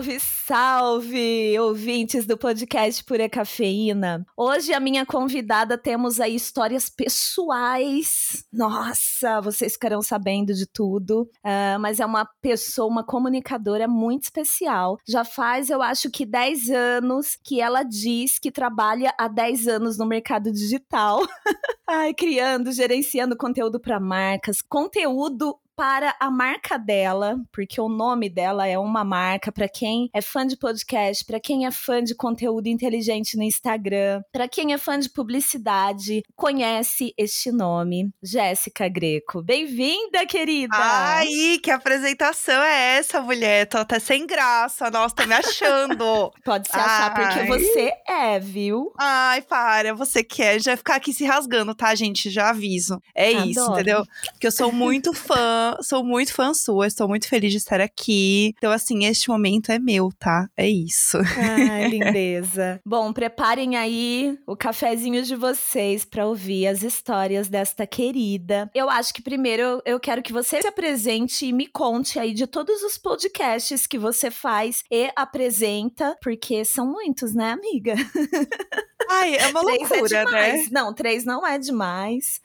Salve, salve, ouvintes do podcast Pura Cafeína. Hoje a minha convidada temos aí histórias pessoais. Nossa, vocês ficarão sabendo de tudo. Uh, mas é uma pessoa, uma comunicadora muito especial. Já faz, eu acho que 10 anos que ela diz que trabalha há 10 anos no mercado digital. Ai, criando, gerenciando conteúdo para marcas, conteúdo para a marca dela, porque o nome dela é uma marca para quem é fã de podcast, para quem é fã de conteúdo inteligente no Instagram, para quem é fã de publicidade, conhece este nome, Jéssica Greco. Bem-vinda, querida! Ai, que apresentação é essa, mulher? Tô até sem graça. Nossa, tô me achando. Pode se achar Ai. porque você é, viu? Ai, para, você quer. É. Já vai ficar aqui se rasgando, tá, gente? Já aviso. É Adoro. isso, entendeu? Porque eu sou muito fã sou muito fã sua, estou muito feliz de estar aqui. Então, assim, este momento é meu, tá? É isso. Ai, lindeza. Bom, preparem aí o cafezinho de vocês para ouvir as histórias desta querida. Eu acho que primeiro eu quero que você se apresente e me conte aí de todos os podcasts que você faz e apresenta, porque são muitos, né, amiga? Ai, é uma três é loucura, é né? Não, três não é demais.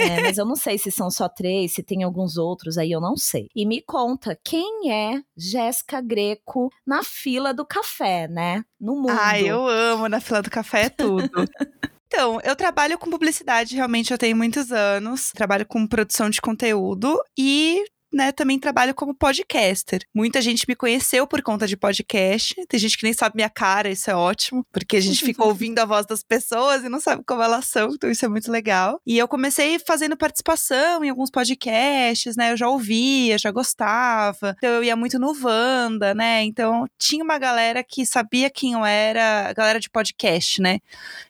é, mas eu não sei se são só três, se tem alguns outros aí, eu não sei. E me conta, quem é Jéssica Greco na fila do café, né? No mundo. Ai, eu amo na fila do café é tudo. Então, eu trabalho com publicidade, realmente eu tenho muitos anos. Trabalho com produção de conteúdo e né, também trabalho como podcaster. Muita gente me conheceu por conta de podcast. Tem gente que nem sabe minha cara, isso é ótimo, porque a gente fica ouvindo a voz das pessoas e não sabe como elas são, então isso é muito legal. E eu comecei fazendo participação em alguns podcasts, né? Eu já ouvia, já gostava. Então eu ia muito no Wanda, né? Então tinha uma galera que sabia quem eu era, a galera de podcast, né?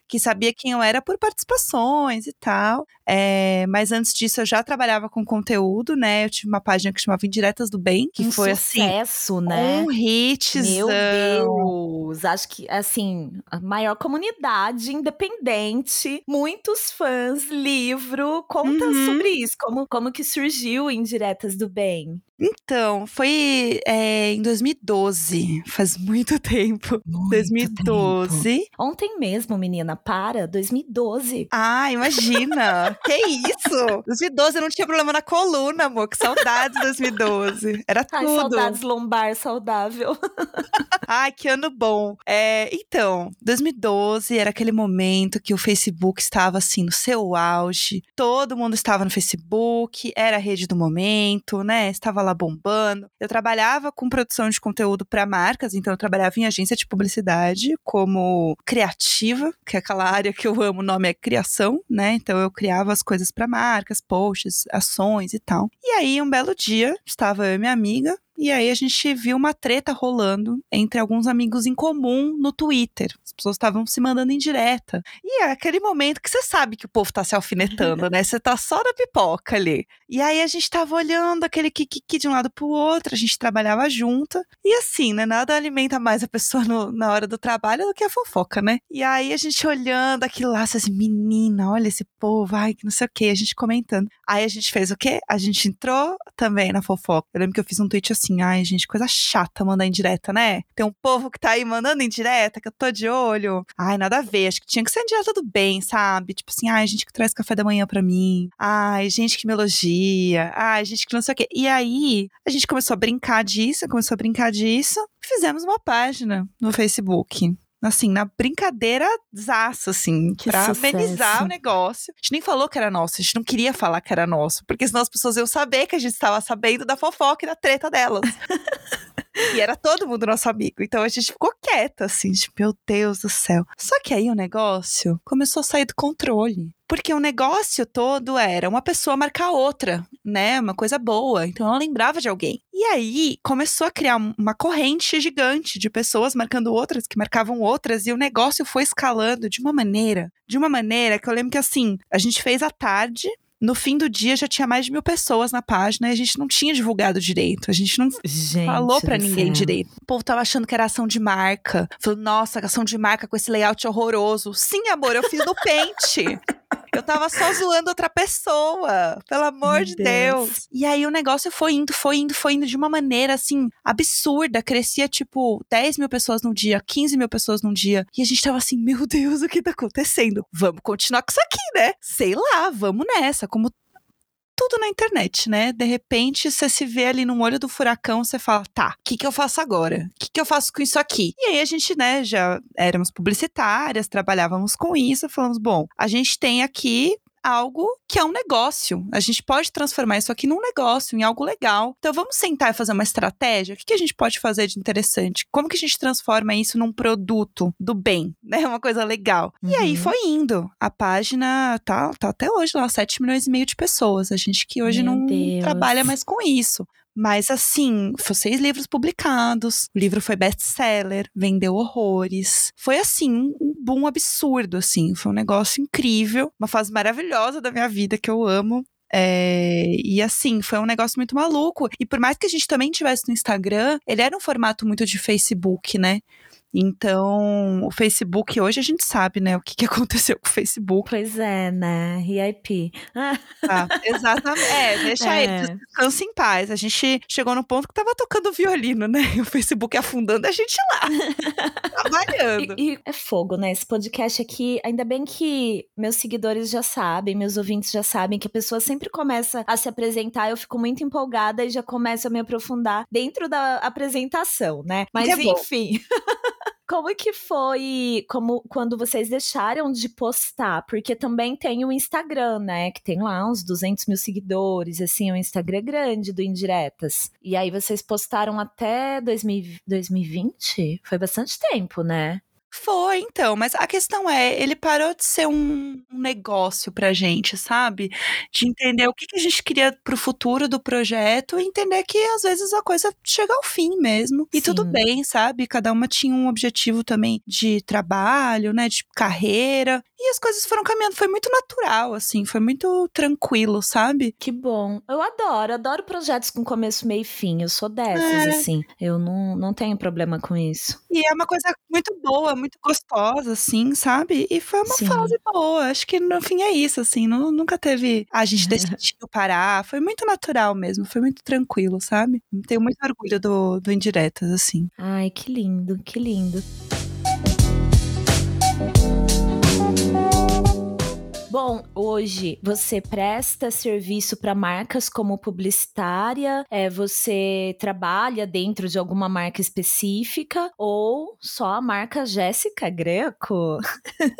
Que sabia quem eu era por participações e tal. É, mas antes disso, eu já trabalhava com conteúdo, né? Eu tive uma página que chamava Indiretas do Bem, que um foi sucesso, assim. né? Um hitzão. Meu Deus! Acho que, assim, a maior comunidade independente, muitos fãs, livro. Conta uhum. sobre isso, como, como que surgiu Indiretas do Bem. Então, foi é, em 2012, faz muito tempo. Muito 2012. Tempo. Ontem mesmo, menina, para, 2012. Ah, imagina! que isso? 2012 eu não tinha problema na coluna, amor, que saudades 2012. Era tudo. Ai, saudades lombar saudável. Ai, que ano bom. É, então, 2012 era aquele momento que o Facebook estava assim no seu auge, todo mundo estava no Facebook, era a rede do momento, né? Estava lá bombando. Eu trabalhava com produção de conteúdo para marcas, então eu trabalhava em agência de publicidade como criativa, que é aquela área que eu amo, o nome é criação, né? Então eu criava as coisas para marcas, posts, ações e tal. E aí um belo dia, estava eu e minha amiga e aí a gente viu uma treta rolando entre alguns amigos em comum no Twitter. As pessoas estavam se mandando em direta. E é aquele momento que você sabe que o povo tá se alfinetando, né? Você tá só na pipoca ali. E aí a gente tava olhando aquele kikiki de um lado pro outro, a gente trabalhava junto. E assim, né? Nada alimenta mais a pessoa no, na hora do trabalho do que a fofoca, né? E aí a gente olhando aquilo lá, assim, menina, olha esse povo, ai, que não sei o quê, a gente comentando. Aí a gente fez o quê? A gente entrou também na fofoca. Eu lembro que eu fiz um tweet assim, assim, ai, gente, coisa chata mandar indireta, né? Tem um povo que tá aí mandando indireta, que eu tô de olho. Ai, nada a ver, acho que tinha que ser indireta do bem, sabe? Tipo assim, ai, gente que traz café da manhã pra mim. Ai, gente que me elogia. Ai, gente que não sei o quê. E aí, a gente começou a brincar disso, começou a brincar disso. Fizemos uma página no Facebook assim, na brincadeira zaça, assim, que pra sucesso. amenizar o negócio. A gente nem falou que era nosso, a gente não queria falar que era nosso, porque senão as pessoas iam saber que a gente estava sabendo da fofoca e da treta delas. E era todo mundo nosso amigo. Então a gente ficou quieta, assim, tipo, meu Deus do céu. Só que aí o negócio começou a sair do controle. Porque o negócio todo era uma pessoa marcar outra, né? Uma coisa boa. Então ela lembrava de alguém. E aí começou a criar uma corrente gigante de pessoas marcando outras, que marcavam outras, e o negócio foi escalando de uma maneira, de uma maneira que eu lembro que assim, a gente fez à tarde, no fim do dia já tinha mais de mil pessoas na página e a gente não tinha divulgado direito. A gente não gente falou para ninguém céu. direito. O povo tava achando que era ação de marca. Falou, nossa, ação de marca com esse layout horroroso. Sim, amor, eu fiz no pente. Eu tava só zoando outra pessoa, pelo amor Meu de Deus. Deus. E aí o negócio foi indo, foi indo, foi indo de uma maneira assim absurda. Crescia tipo 10 mil pessoas num dia, 15 mil pessoas num dia. E a gente tava assim, meu Deus, o que tá acontecendo? Vamos continuar com isso aqui, né? Sei lá, vamos nessa. Como tudo na internet, né? De repente, você se vê ali no olho do furacão, você fala, tá, o que, que eu faço agora? O que, que eu faço com isso aqui? E aí a gente, né, já éramos publicitárias, trabalhávamos com isso, falamos, bom, a gente tem aqui algo que é um negócio. A gente pode transformar isso aqui num negócio, em algo legal. Então vamos sentar e fazer uma estratégia. O que, que a gente pode fazer de interessante? Como que a gente transforma isso num produto do bem, né? Uma coisa legal. E aí Uhum. foi indo. A página tá, tá até hoje lá, 7 milhões e meio de pessoas. A gente que hoje Meu não Deus. trabalha mais com isso. Mas assim, foi seis livros publicados, o livro foi best-seller, vendeu horrores. Foi assim, um boom absurdo, assim. Foi um negócio incrível, uma fase maravilhosa da minha vida que eu amo. É, e assim, foi um negócio muito maluco. E por mais que a gente também tivesse no Instagram, ele era um formato muito de Facebook, né? Então, o Facebook hoje a gente sabe, né, o que, que aconteceu com o Facebook. Pois é, né? RIP. Ah, Tá, exatamente. É, deixa É. eles descansa em paz. A gente chegou no ponto que tava tocando violino, né? E o Facebook afundando a gente lá. trabalhando. E, e é fogo, né? Esse podcast aqui, ainda bem que meus seguidores já sabem, meus ouvintes já sabem que a pessoa sempre começa a se apresentar, eu fico muito empolgada e já começo a me aprofundar dentro da apresentação, né? Mas É enfim. Como que foi como quando vocês deixaram de postar? Porque também tem o Instagram, né? Que tem lá uns 200 mil seguidores, assim, o Instagram grande do Indiretas. E aí vocês postaram até 2000 2020? Foi bastante tempo, né? Foi, então, mas a questão é, ele parou de ser um, um negócio pra gente, sabe? De entender o que, que a gente queria pro futuro do projeto e entender que às vezes a coisa chega ao fim mesmo. E tudo Sim. bem, sabe? Cada uma tinha um objetivo também de trabalho, né? De carreira. E as coisas foram caminhando. Foi muito natural, assim, foi muito tranquilo, sabe? Que bom. Eu adoro, adoro projetos com começo, meio e fim. Eu sou dessas, É. assim. Eu não, não tenho problema com isso. E é uma coisa muito boa, muito gostosa, assim, sabe? E foi uma Sim. fase boa. Acho que no fim é isso, assim. nu- nunca teve. A gente decidiu parar. Foi muito natural mesmo. Foi muito tranquilo, sabe? Tenho muito orgulho do, do Indiretas, assim. Ai, que lindo, que lindo. Bom, hoje você presta serviço para marcas como publicitária? É, você trabalha dentro de alguma marca específica ou só a marca Jéssica Greco?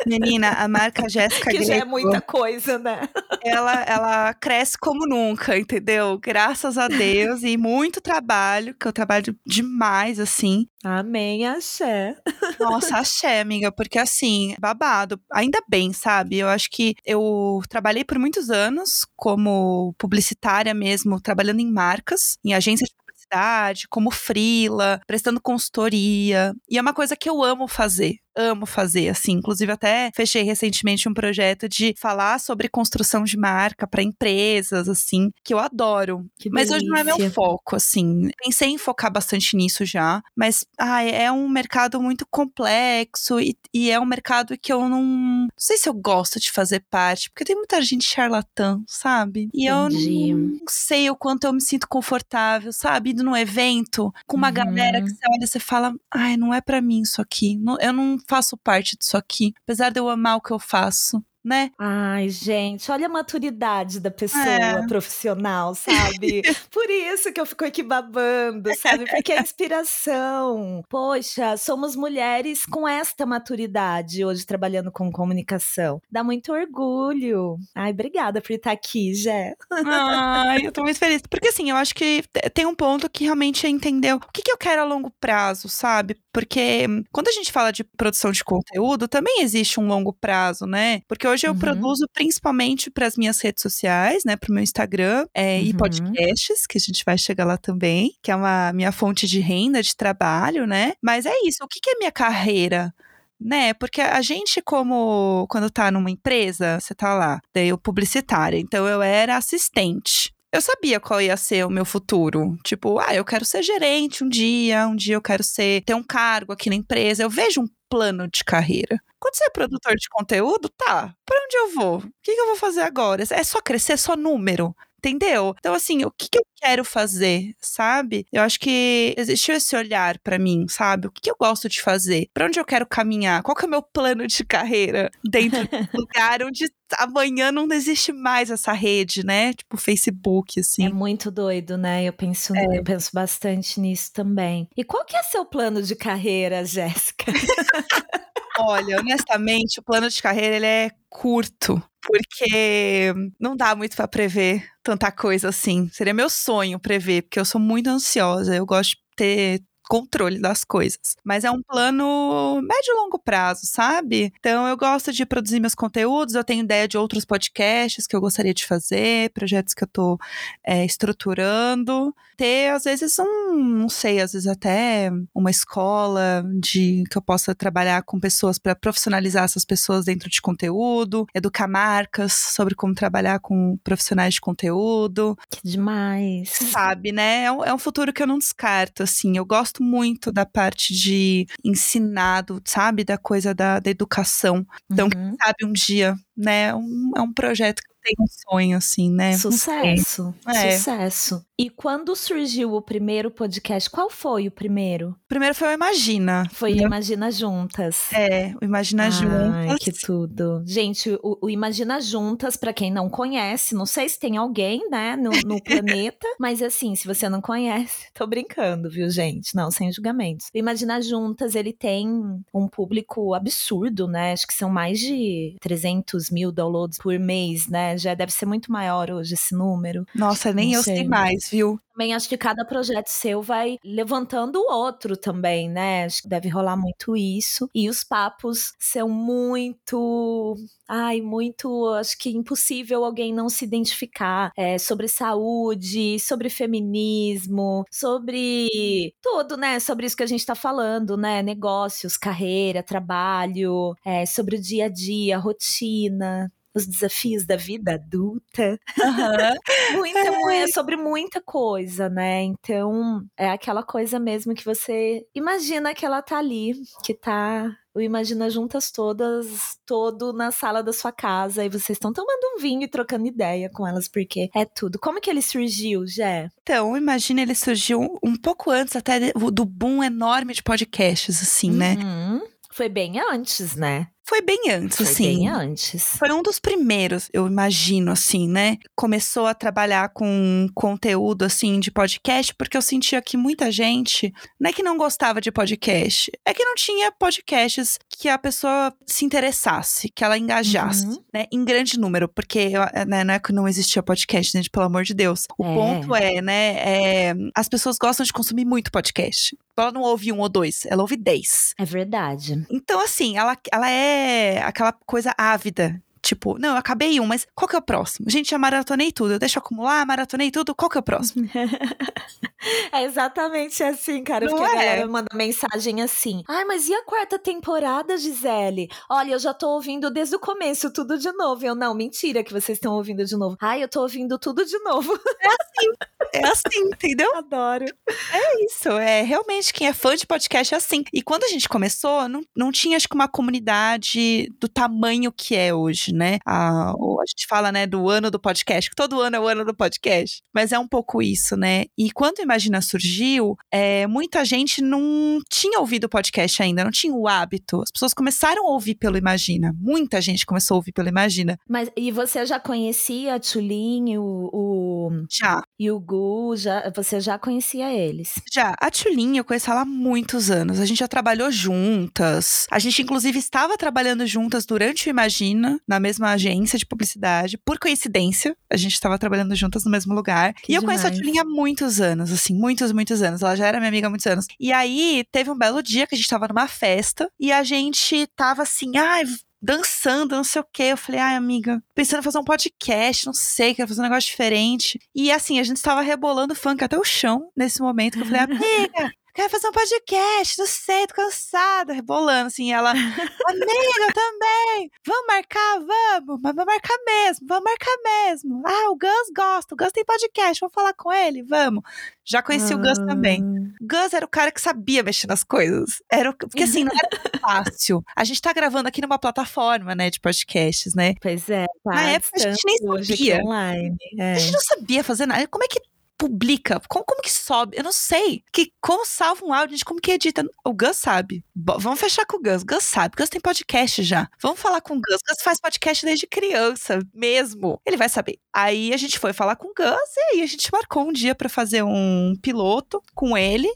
Menina, a marca Jéssica que já é Greco, muita coisa, né? ela, ela cresce como nunca, entendeu? Graças a Deus e muito trabalho, que eu trabalho demais, assim. Amém, axé. Nossa, axé, amiga, porque assim, babado. Ainda bem, sabe? Eu acho que eu trabalhei por muitos anos como publicitária mesmo, trabalhando em marcas, em agências de publicidade, como frila, prestando consultoria. E é uma coisa que eu amo fazer. Amo fazer, assim. Inclusive, até fechei recentemente um projeto de falar sobre construção de marca para empresas, assim, que eu adoro. Que Mas hoje não é meu foco, assim. Pensei em focar bastante nisso já, mas ai, é um mercado muito complexo e, e é um mercado que eu não, não sei se eu gosto de fazer parte, porque tem muita gente charlatã, sabe? E Entendi. eu não sei o quanto eu me sinto confortável, sabe? Indo num evento com uma Uhum. galera que você olha e você fala, ai, não é pra mim isso aqui. Eu não faço parte disso aqui, apesar de eu amar o que eu faço. Né? Ai, gente, olha a maturidade da pessoa É. profissional, sabe? Por isso que eu fico aqui babando, sabe? Porque é inspiração. Poxa, somos mulheres com esta maturidade hoje trabalhando com comunicação. Dá muito orgulho. Ai, obrigada por estar aqui, Jé. Ai, eu tô muito feliz. Porque assim, eu acho que te- tem um ponto que realmente é entender o que, que eu quero a longo prazo, sabe? Porque hum, quando a gente fala de produção de conteúdo, também existe um longo prazo, né? Porque hoje eu Uhum. produzo principalmente para as minhas redes sociais, né? Pro meu Instagram é, e Uhum. podcasts, que a gente vai chegar lá também, que é uma minha fonte de renda, de trabalho, né? Mas é isso, o que, que é minha carreira? Né? Porque a gente, como quando tá numa empresa, você tá lá, daí eu publicitária, então eu era assistente. Eu sabia qual ia ser o meu futuro. Tipo, ah, eu quero ser gerente um dia, um dia eu quero ser ter um cargo aqui na empresa. Eu vejo um plano de carreira. Quando você é produtor de conteúdo, tá, para onde eu vou? O que, que eu vou fazer agora? É só crescer, é só número? Entendeu? Então, assim, o que, que eu quero fazer, sabe? Eu acho que existiu esse olhar para mim, sabe? O que, que eu gosto de fazer? Para onde eu quero caminhar? Qual que é o meu plano de carreira dentro do lugar onde amanhã não existe mais essa rede, né? Tipo Facebook, assim. É muito doido, né? Eu penso, é. eu penso bastante nisso também. E qual que é seu plano de carreira, Jéssica? Olha, honestamente, o plano de carreira ele é curto, porque não dá muito para prever tanta coisa assim. Seria meu sonho prever, porque eu sou muito ansiosa, eu gosto de ter controle das coisas. Mas é um plano médio e longo prazo, sabe? Então eu gosto de produzir meus conteúdos, eu tenho ideia de outros podcasts que eu gostaria de fazer, projetos que eu tô é, estruturando. Ter, às vezes, um, não sei, às vezes até uma escola de que eu possa trabalhar com pessoas para profissionalizar essas pessoas dentro de conteúdo, educar marcas sobre como trabalhar com profissionais de conteúdo. Que demais. Sabe, né? É um, é um futuro que eu não descarto, assim. Eu gosto gosto muito da parte de ensinado, sabe? Da coisa da, da educação. Então, uhum. quem sabe um dia, né? Um, é um projeto que tem um sonho, assim, né? Sucesso. É. Sucesso. E quando surgiu o primeiro podcast, qual foi o primeiro? O primeiro foi o Imagina. Foi o Imagina Juntas. É, o Imagina Ai, Juntas. que tudo. Gente, o, o Imagina Juntas, para quem não conhece, não sei se tem alguém, né, no, no planeta, mas assim, se você não conhece, tô brincando, viu, gente? Não, sem julgamentos. O Imagina Juntas, ele tem um público absurdo, né? Acho que são mais de 300 mil downloads por mês, né? Já deve ser muito maior hoje esse número. Nossa, nem não eu sei mais viu? Também acho que cada projeto seu vai levantando o outro também, né? Acho que deve rolar muito isso. E os papos são muito. Ai, muito. Acho que impossível alguém não se identificar. É, sobre saúde, sobre feminismo, sobre tudo, né? Sobre isso que a gente tá falando, né? Negócios, carreira, trabalho, é, sobre o dia a dia, rotina os desafios da vida adulta. Uhum. muita, é. sobre muita coisa, né? Então, é aquela coisa mesmo que você imagina que ela tá ali, que tá o Imagina Juntas todas, todo na sala da sua casa, e vocês estão tomando um vinho e trocando ideia com elas, porque é tudo. Como que ele surgiu, Jé? Então, Imagina ele surgiu um pouco antes até do boom enorme de podcasts, assim, né? uhum. né? Foi bem antes, né? Foi bem antes, Foi assim. bem antes. Foi um dos primeiros, eu imagino, assim, né? Começou a trabalhar com conteúdo, assim, de podcast, porque eu sentia que muita gente, não é que não gostava de podcast, é que não tinha podcasts que a pessoa se interessasse, que ela engajasse, uhum. né? Em grande número, porque né, não é que não existia podcast, gente, pelo amor de Deus. O é. ponto é, né? É, as pessoas gostam de consumir muito podcast. Ela não ouve um ou dois, ela ouve dez. É verdade. Então, assim, ela, ela é é aquela coisa ávida Tipo, não, eu acabei um, mas qual que é o próximo? Gente, já maratonei tudo. Eu deixo acumular, maratonei tudo. Qual que é o próximo? é exatamente assim, cara. Não porque é? a galera manda mensagem assim. Ai, mas e a quarta temporada, Gisele? Olha, eu já tô ouvindo desde o começo tudo de novo. Eu, não, mentira que vocês estão ouvindo de novo. Ai, eu tô ouvindo tudo de novo. É assim. É assim, entendeu? Adoro. É isso. É realmente quem é fã de podcast é assim. E quando a gente começou, não, não tinha, acho que, uma comunidade do tamanho que é hoje, né? A, a gente fala, né, do ano do podcast, que todo ano é o ano do podcast. Mas é um pouco isso, né? E quando o Imagina surgiu, é, muita gente não tinha ouvido podcast ainda, não tinha o hábito. As pessoas começaram a ouvir pelo Imagina. Muita gente começou a ouvir pelo Imagina. Mas e você já conhecia a Tulin, o, o. Já. E o Gu, já, você já conhecia eles? Já. A Tulin, eu conheço ela há muitos anos. A gente já trabalhou juntas. A gente, inclusive, estava trabalhando juntas durante o Imagina, na mesma agência de publicidade. Por coincidência, a gente estava trabalhando juntas no mesmo lugar. Que e eu demais. conheço a Tulinha há muitos anos, assim, muitos, muitos anos. Ela já era minha amiga há muitos anos. E aí, teve um belo dia que a gente estava numa festa e a gente tava assim, ai, ah, dançando, não sei o quê. Eu falei, ai, amiga, pensando em fazer um podcast, não sei, quero fazer um negócio diferente. E assim, a gente estava rebolando funk até o chão nesse momento, que eu falei, amiga, quero fazer um podcast, não sei, tô cansada, rebolando, assim, ela, amiga, também, vamos marcar, vamos, mas vamos marcar mesmo, vamos marcar mesmo. Ah, o Gus gosta, o Gus tem podcast, vamos falar com ele, vamos. Já conheci o Gus também. Ah. Gus era o cara que sabia mexer nas coisas. Era o... Porque assim, não era fácil. A gente tá gravando aqui numa plataforma, né, de podcasts, né? Pois é, tá Na época a gente nem sabia. online. É. A gente não sabia fazer nada. Como é que publica? Como, como que sobe? Eu não sei. Que, como salva um áudio? Gente, como que edita? O Gus sabe. Bo- vamos fechar com o Gus. Gus sabe. Gus tem podcast já. Vamos falar com o Gus. Gus faz podcast desde criança, mesmo. Ele vai saber. Aí a gente foi falar com o Gus e aí a gente marcou um dia pra fazer um piloto com ele.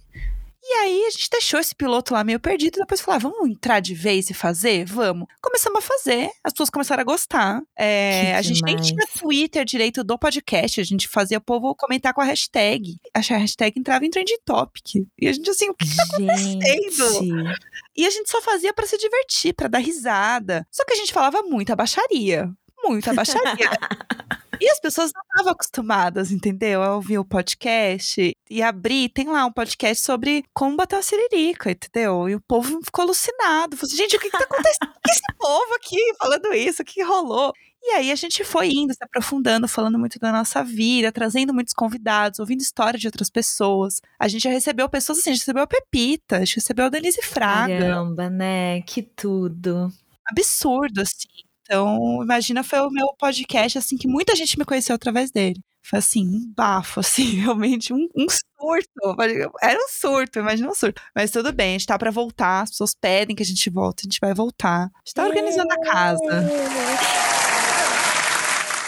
E aí a gente deixou esse piloto lá meio perdido. E depois falou: ah, vamos entrar de vez e fazer? Vamos. Começamos a fazer. As pessoas começaram a gostar. É, a gente nem tinha Twitter direito do podcast. A gente fazia o povo comentar com a hashtag. A hashtag entrava em trending topic. E a gente assim, o que tá Gente, e a gente só fazia pra se divertir, pra dar risada. Só que a gente falava muita baixaria. Muita baixaria. e as pessoas não estavam acostumadas, entendeu? A ouvir o podcast e abrir. Tem lá um podcast sobre como bater uma siririca, entendeu? E o povo ficou alucinado. Falou assim, gente, o que, que tá acontecendo com esse povo aqui falando isso? O que rolou? E aí a gente foi indo, se aprofundando, falando muito da nossa vida, trazendo muitos convidados, ouvindo história de outras pessoas. A gente já recebeu pessoas assim, a gente recebeu a Pepita, a gente recebeu a Denise Fraga. caramba, né? Que tudo. Absurdo, assim. Então, imagina, foi o meu podcast, assim, que muita gente me conheceu através dele. Foi assim, um bafo, assim, realmente, um, um surto. Era um surto, imagina um surto. Mas tudo bem, a gente tá pra voltar, as pessoas pedem que a gente volte, a gente vai voltar. A gente tá organizando a casa.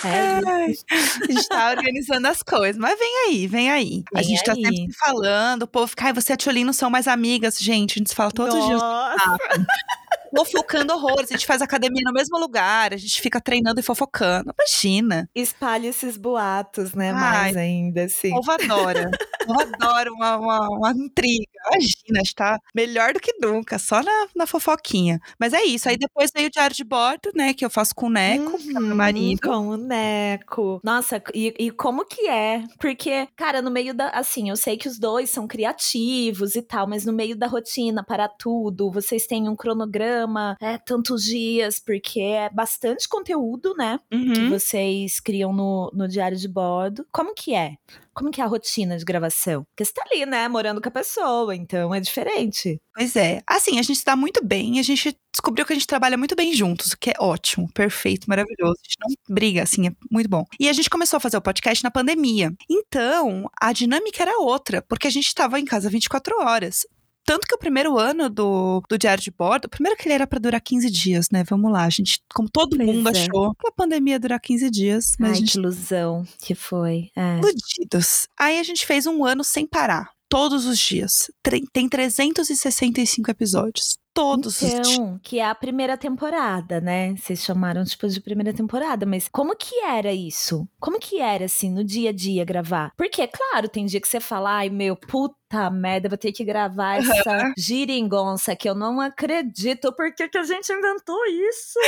É, Ai, a gente tá organizando as coisas, mas vem aí, vem aí. a Vem gente tá aí. sempre se falando, o povo fica, ai, você e a Tchulin não são mais amigas, gente. A gente se fala todos os dias. Fofocando horrores, a gente faz academia no mesmo lugar, a gente fica treinando e fofocando. Imagina. espalha esses boatos, né? Ai. Mais ainda, assim. O povo adora. O povo adora uma, uma, uma intriga. Imagina, está melhor do que nunca, só na, na fofoquinha. Mas é isso. Aí depois veio o diário de bordo, né? Que eu faço com o Neco, é meu Uhum, marido. Com o Neco. Nossa, e, e como que é? Porque, cara, no meio da. Assim, eu sei que os dois são criativos e tal, mas no meio da rotina, para tudo, vocês têm um cronograma, é tantos dias, porque é bastante conteúdo, né? Que Uhum. vocês criam no, no diário de bordo. Como que é? Como que é a rotina de gravação? Porque você tá ali, né, morando com a pessoa, então é diferente. Pois é. Assim, a gente dá muito bem. A gente descobriu que a gente trabalha muito bem juntos, o que é ótimo, perfeito, maravilhoso. A gente não briga, assim, é muito bom. E a gente começou a fazer o podcast na pandemia. Então, a dinâmica era outra, porque a gente estava em casa 24 horas. Tanto que o primeiro ano do, do Diário de Bordo, primeiro que ele era pra durar 15 dias, né? Vamos lá, a gente, como todo Pois mundo é. achou que a pandemia ia durar 15 dias, mas Ai, gente que ilusão que foi. É. iludidos. Aí a gente fez um ano sem parar. Todos os dias. Tem 365 episódios. Todos os. Então, que é a primeira temporada, né? Vocês chamaram, tipo, de primeira temporada, mas como que era isso? Como que era, assim, no dia a dia gravar? Porque, claro, tem dia que você fala, ai, meu, puta merda, vou ter que gravar essa giringonça que eu não acredito. Por que, que a gente inventou isso?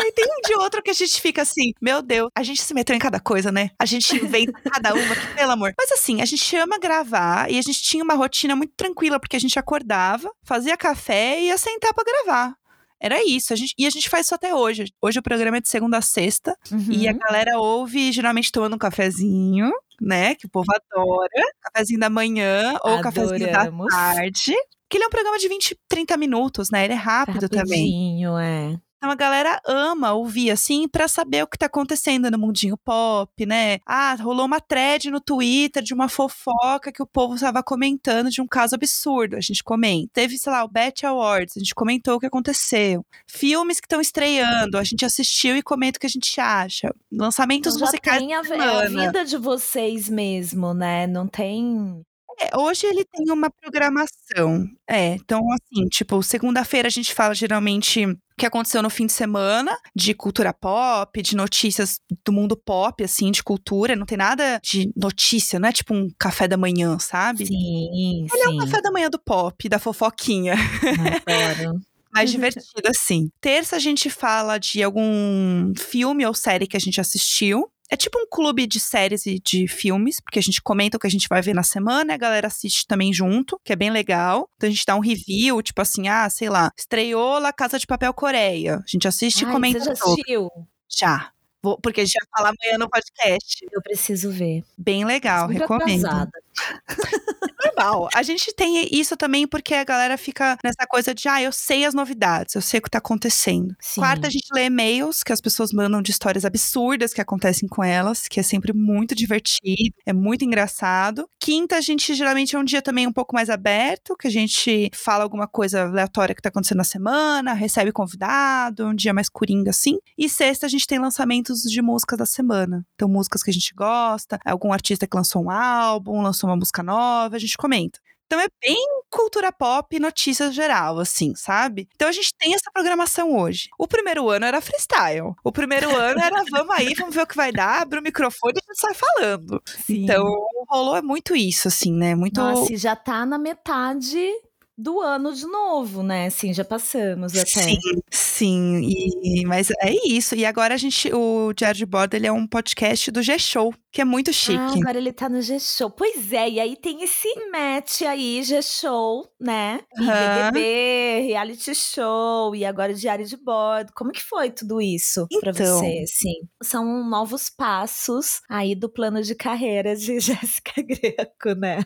Ai, tem um de outro que a gente fica assim, meu Deus, a gente se meteu em cada coisa, né? A gente inventa cada uma, que, pelo amor. Mas assim, a gente ama gravar e a gente tinha uma rotina muito tranquila, porque a gente acordava, fazia café e ia sentar pra gravar. Era isso. A gente, e a gente faz isso até hoje. Hoje o programa é de segunda a sexta. E a Uhum. galera ouve geralmente tomando um cafezinho, né? Que o povo adora. Cafezinho da manhã ou cafezinho da Adoramos. tarde. Que ele é um programa de 20, 30 minutos, né? Ele é rápido também. Rapidinho, é. Então a galera ama ouvir assim pra saber o que tá acontecendo no mundinho pop, né? Ah, rolou uma thread no Twitter de uma fofoca que o povo estava comentando de um caso absurdo. A gente comenta. Teve, sei lá, o Bet Awards, a gente comentou o que aconteceu. Filmes que estão estreando, a gente assistiu e comenta o que a gente acha. Lançamentos Então musicais. tem a, é a vida de vocês mesmo, né? Não tem. É, hoje ele tem uma programação. É, então assim, tipo, segunda-feira a gente fala geralmente que aconteceu no fim de semana, de cultura pop, de notícias do mundo pop, assim, de cultura. Não tem nada de notícia, não é tipo um café da manhã, sabe? Sim, Ele é um sim. café da manhã do pop, da fofoquinha. Adoro. Mais divertido, assim. Terça a gente fala de algum filme ou série que a gente assistiu. É tipo um clube de séries e de filmes, porque a gente comenta o que a gente vai ver na semana, a galera assiste também junto, que é bem legal. Então a gente dá um review, tipo assim, ah, sei lá, estreou La Casa de Papel Coreia. A gente assiste Ai, e comenta você já assistiu? Já. Vou, porque a gente vai falar amanhã no podcast. Eu preciso ver. Bem legal, Sempre recomendo. atrasada. Normal. A gente tem isso também porque a galera fica nessa coisa de, ah, eu sei as novidades, eu sei o que tá acontecendo. Sim. Quarta, a gente lê e-mails que as pessoas mandam de histórias absurdas que acontecem com elas, que é sempre muito divertido, é muito engraçado. Quinta, a gente geralmente é um dia também um pouco mais aberto, que a gente fala alguma coisa aleatória que tá acontecendo na semana, recebe convidado, um dia mais coringa assim. E sexta, a gente tem lançamentos de músicas da semana. Então, músicas que a gente gosta, algum artista que lançou um álbum, lançou uma música nova, a gente comenta. Então é bem cultura pop e notícias geral, assim, sabe? Então a gente tem essa programação hoje. O primeiro ano era freestyle. O primeiro ano era vamos aí, vamos ver o que vai dar, abre o microfone e a gente sai falando. Sim. Então rolou muito isso, assim, né? Muito. Nossa, já tá na metade do ano de novo, né? Assim, já passamos até. Sim, sim. E, mas é isso. E agora a gente, o Diário de Bordo, ele é um podcast do G-Show, que é muito chique. Ah, agora ele tá no G-Show. Pois é, e aí tem esse match aí, G-Show, né? E Aham. BBB, reality show, e agora diário de bordo. Como que foi tudo isso pra Então. você, assim? São novos passos aí do plano de carreira de Jéssica Greco, né?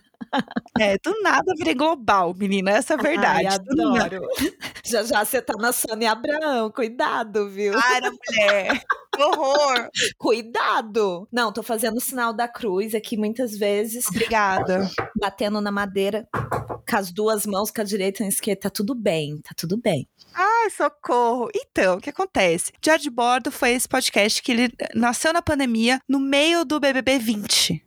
É, do nada virei global, menina. Essa é a verdade. Ai, adoro. já já você tá na Sônia Abraão, cuidado, viu? Para, mulher. Que horror. Cuidado! Não, tô fazendo o sinal da cruz aqui muitas vezes. Obrigada. batendo na madeira com as duas mãos, com a direita e a esquerda. Tá tudo bem, tá tudo bem. Ai, socorro. Então, o que acontece? De Bordo foi esse podcast que ele nasceu na pandemia, no meio do BBB 20.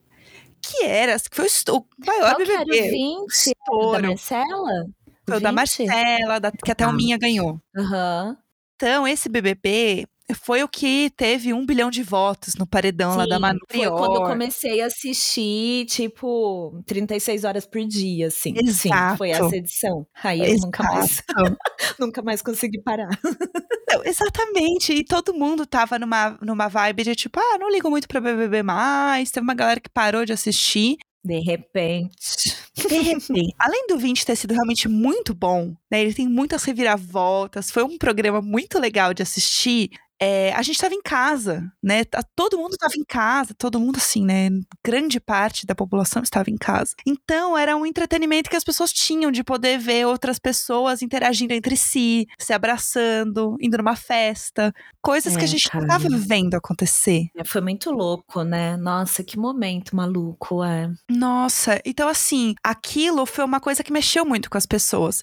Que era, que foi o maior Qual que era o BBB. 20? Da. Marcela? Foi o da 20? Marcela, da- que até o Minha ganhou. Aham. Então, esse BBB foi o que teve um bilhão de votos no paredão lá da Sim, Manu Foi quando eu comecei a assistir, tipo, 36 horas por dia, assim. Sim, foi Exato. essa edição. Aí eu nunca mais, Exato. nunca mais consegui parar. Então, exatamente. E todo mundo tava numa, numa vibe de tipo, ah, não ligo muito pra BBB mais. Teve uma galera que parou de assistir. De repente. De repente, além do 20 ter sido realmente muito bom, né? Ele tem muitas reviravoltas. Foi um programa muito legal de assistir. É, a gente tava em casa, né? tá- Todo mundo tava em casa, todo mundo assim, né? Grande parte da população estava em casa. Então era um entretenimento que as pessoas tinham de poder ver outras pessoas interagindo entre si, se abraçando, indo numa festa, coisas que a É, gente não cara. tava vendo acontecer. É, Foi muito louco, né? Nossa, que momento maluco, é. Nossa, então assim, aquilo foi uma coisa que mexeu muito com as pessoas.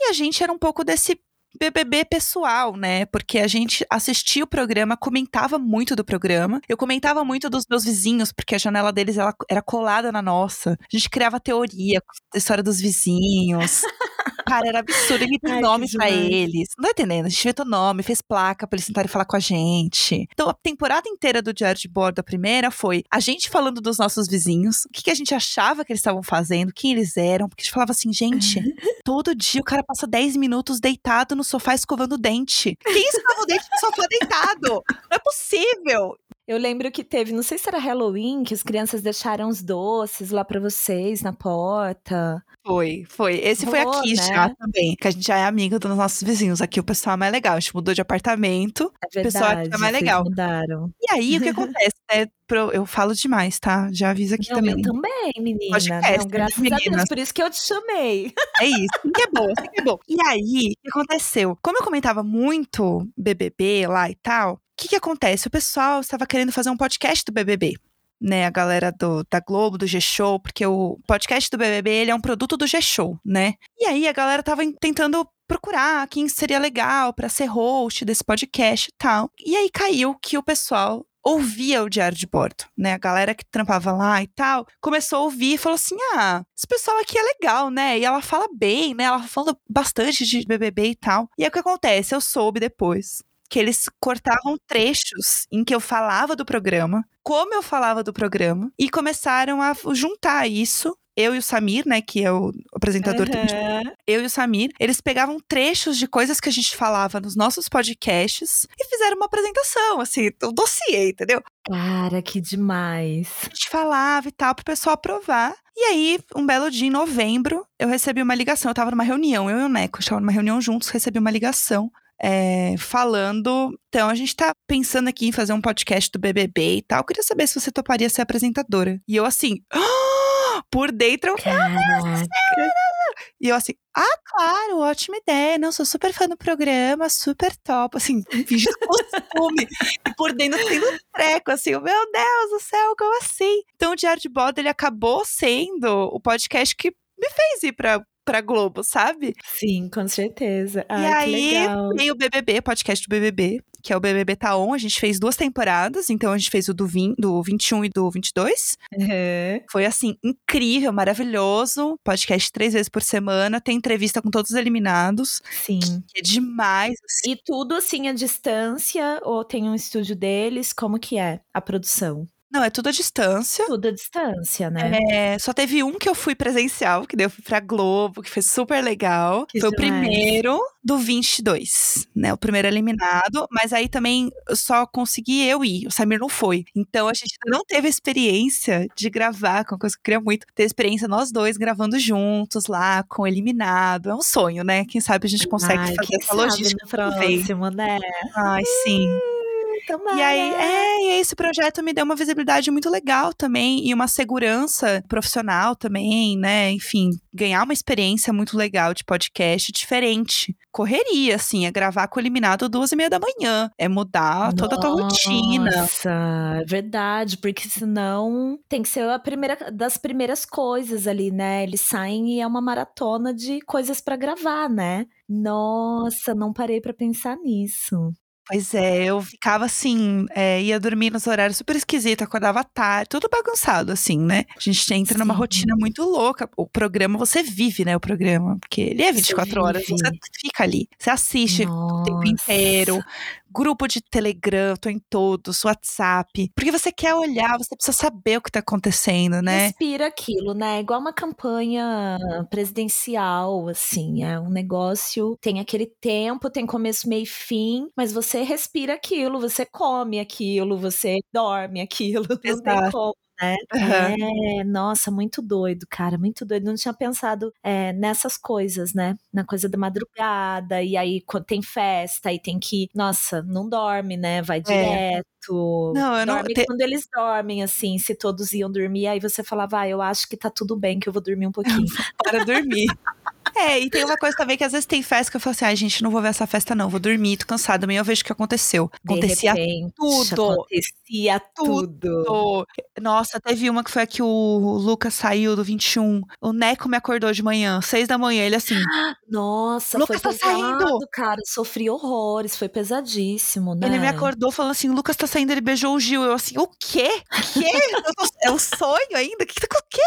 E a gente era um pouco desse BBB pessoal, né? Porque a gente assistia o programa, comentava muito do programa. Eu comentava muito dos meus vizinhos, porque a janela deles ela era colada na nossa. A gente criava teoria, história dos vizinhos. Cara, era absurdo. Tem que nome pra eles. Não tá entendendo? A gente inventou nome, fez placa pra eles tentarem falar com a gente. Então, a temporada inteira do Diário de Bordo, a primeira, foi a gente falando dos nossos vizinhos, o que, que a gente achava que eles estavam fazendo, quem eles eram. Porque a gente falava assim, gente, todo dia o cara passa 10 minutos deitado no sofá escovando o dente. Quem escova o dente no sofá deitado? Não é possível. Eu lembro que teve, não sei se era Halloween, que as crianças deixaram os doces lá pra vocês na porta. Foi, foi. Esse foi aqui né? já também. Que a gente já é amigo dos nossos vizinhos. Aqui o pessoal é mais legal. A gente mudou de apartamento. É pessoal verdade, fica mais legal. mudaram. E aí, o que acontece, né? Eu falo demais, tá? Já aviso aqui Não, também. eu também, menina. Podcast, Não, graças a meninas. Deus, por isso que eu te chamei. É isso. Que é bom, que é bom. E aí, o que aconteceu? Como eu comentava muito BBB lá e tal, o que que acontece? O pessoal estava querendo fazer um podcast do BBB. Né, a galera do, da Globo, do G-Show, porque o podcast do BBB ele é um produto do G-Show, né? E aí a galera tava em- tentando procurar quem seria legal pra ser host desse podcast e tal. E aí caiu que o pessoal ouvia o Diário de Bordo, né? A galera que trampava lá e tal, começou a ouvir e falou assim: ah, esse pessoal aqui é legal, né? E ela fala bem, né? Ela fala bastante de BBB e tal. E aí o que acontece? Eu soube depois que eles cortavam trechos em que eu falava do programa, como eu falava do programa, e começaram a juntar isso eu e o Samir, né, que é o apresentador Uhum. eu e o Samir, eles pegavam trechos de coisas que a gente falava nos nossos podcasts e fizeram uma apresentação, assim, um dossiê, entendeu? Cara, que demais. A gente falava e tal pro pessoal aprovar. E aí, um belo dia, em novembro, eu recebi uma ligação. Eu tava numa reunião, eu e o Neco, estava numa reunião juntos, recebi uma ligação. É, falando. Então, a gente tá pensando aqui em fazer um podcast do BBB e tal. Eu queria saber se você toparia ser apresentadora. E eu, assim, por dentro, eu Caraca. E eu assim, ah, claro, ótima ideia. Não, sou super fã do programa, super top. Assim, fingindo costume. e por dentro tendo um treco, assim, meu Deus do céu, como assim? Então o Diário de Bordo, ele acabou sendo o podcast que me fez ir pra, pra Globo, sabe? Sim, com certeza. e Ai, que aí legal. veio o BBB, podcast do BBB, que é o BBB Tá On. A gente fez duas temporadas, então a gente fez o do, 20, do 21 e do 22. Uhum. Foi assim, incrível, maravilhoso. Podcast três vezes por semana, tem entrevista com todos os eliminados. Sim. que é demais. assim. E tudo assim à distância ou tem um estúdio deles? Como que é a produção? Não, é tudo à distância. Tudo à distância, né? É, só teve um que eu fui presencial, que daí eu fui pra Globo, que foi super legal. Que foi o demais. primeiro do 22, né? O primeiro eliminado. Mas aí também só consegui eu ir, o Samir não foi. Então a gente não teve experiência de gravar, com uma coisa que eu queria muito. Ter experiência nós dois gravando juntos lá, com o eliminado. É um sonho, né? Quem sabe a gente consegue Ai, fazer essa logística próximo, né? Ai, sim. Tomara. E aí, é, esse projeto me deu uma visibilidade muito legal também e uma segurança profissional também, né? Enfim, ganhar uma experiência muito legal de podcast diferente. Correria, assim, é gravar com o eliminado duas e meia da manhã. É mudar toda a tua rotina. Nossa, é verdade, porque senão tem que ser a primeira das primeiras coisas ali, né? Eles saem e é uma maratona de coisas pra gravar, né? Nossa, não parei pra pensar nisso. Pois é, eu ficava assim, é, ia dormir nos horários super esquisitos, acordava tarde, tudo bagunçado, assim, né? A gente entra numa Sim. rotina muito louca. O programa, você vive, né? O programa, porque ele é 24 horas, vive. você fica ali, você assiste o tempo Nossa. inteiro. Grupo de Telegram, tô em todos, WhatsApp. Porque você quer olhar, você precisa saber o que tá acontecendo, né? Respira aquilo, né? Igual uma campanha presidencial, assim. É um negócio, tem aquele tempo, tem começo, meio e fim, mas você respira aquilo, você come aquilo, você dorme aquilo. Não tem Exato. como. Né? Aham. É, nossa, muito doido, cara, muito doido. Não tinha pensado é, nessas coisas, né? Na coisa da madrugada, e aí quando tem festa, e tem que. Nossa, não dorme, né? Vai direto. É. Não, eu não- te- quando eles dormem, assim, se todos iam dormir, aí você falava, ah, eu acho que tá tudo bem, que eu vou dormir um pouquinho. Para dormir. É, e tem uma coisa também que às vezes tem festa que eu falo assim, ai gente, não vou ver essa festa não, vou dormir, tô cansada, amanhã eu vejo o que aconteceu. Acontecia repente, tudo. Acontecia tudo. tudo. Nossa, teve uma que foi a que o Lucas saiu do 21. O Neco me acordou de manhã, seis da manhã, ele assim, Nossa, Lucas foi tá saindo. pesado, cara. Sofri horrores, foi pesadíssimo, né? ele me acordou falando assim, Lucas tá saindo, ele beijou o Gil. Eu assim, o quê? O quê? É um sonho ainda? Que, o quê?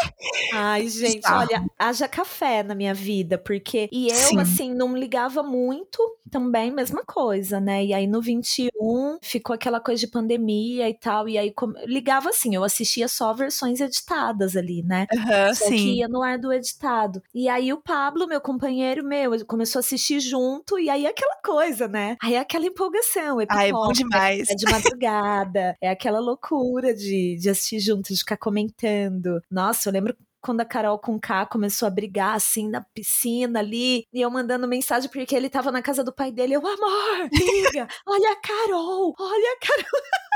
Ai, gente, Bizarro. olha, haja café na minha vida, porque. E eu, Sim. assim, não ligava muito, também, mesma coisa, né? E aí no 21 ficou aquela coisa de pandemia e tal. E aí com- ligava assim, eu assistia só versões editadas ali, né? Aham, Só que sim. ia no ar do editado. E aí o Pablo, meu companheiro, meu, começou a assistir junto, e aí aquela coisa, né? Aí aquela empolgação, Ai, é bom pipoca, demais. é de madrugada, é aquela loucura de, de assistir junto, de ficar comentando. Nossa, eu lembro quando a Carol com K começou a brigar assim na piscina ali, e eu mandando mensagem porque ele tava na casa do pai dele, eu, amor, liga, olha a Carol, olha a Carol.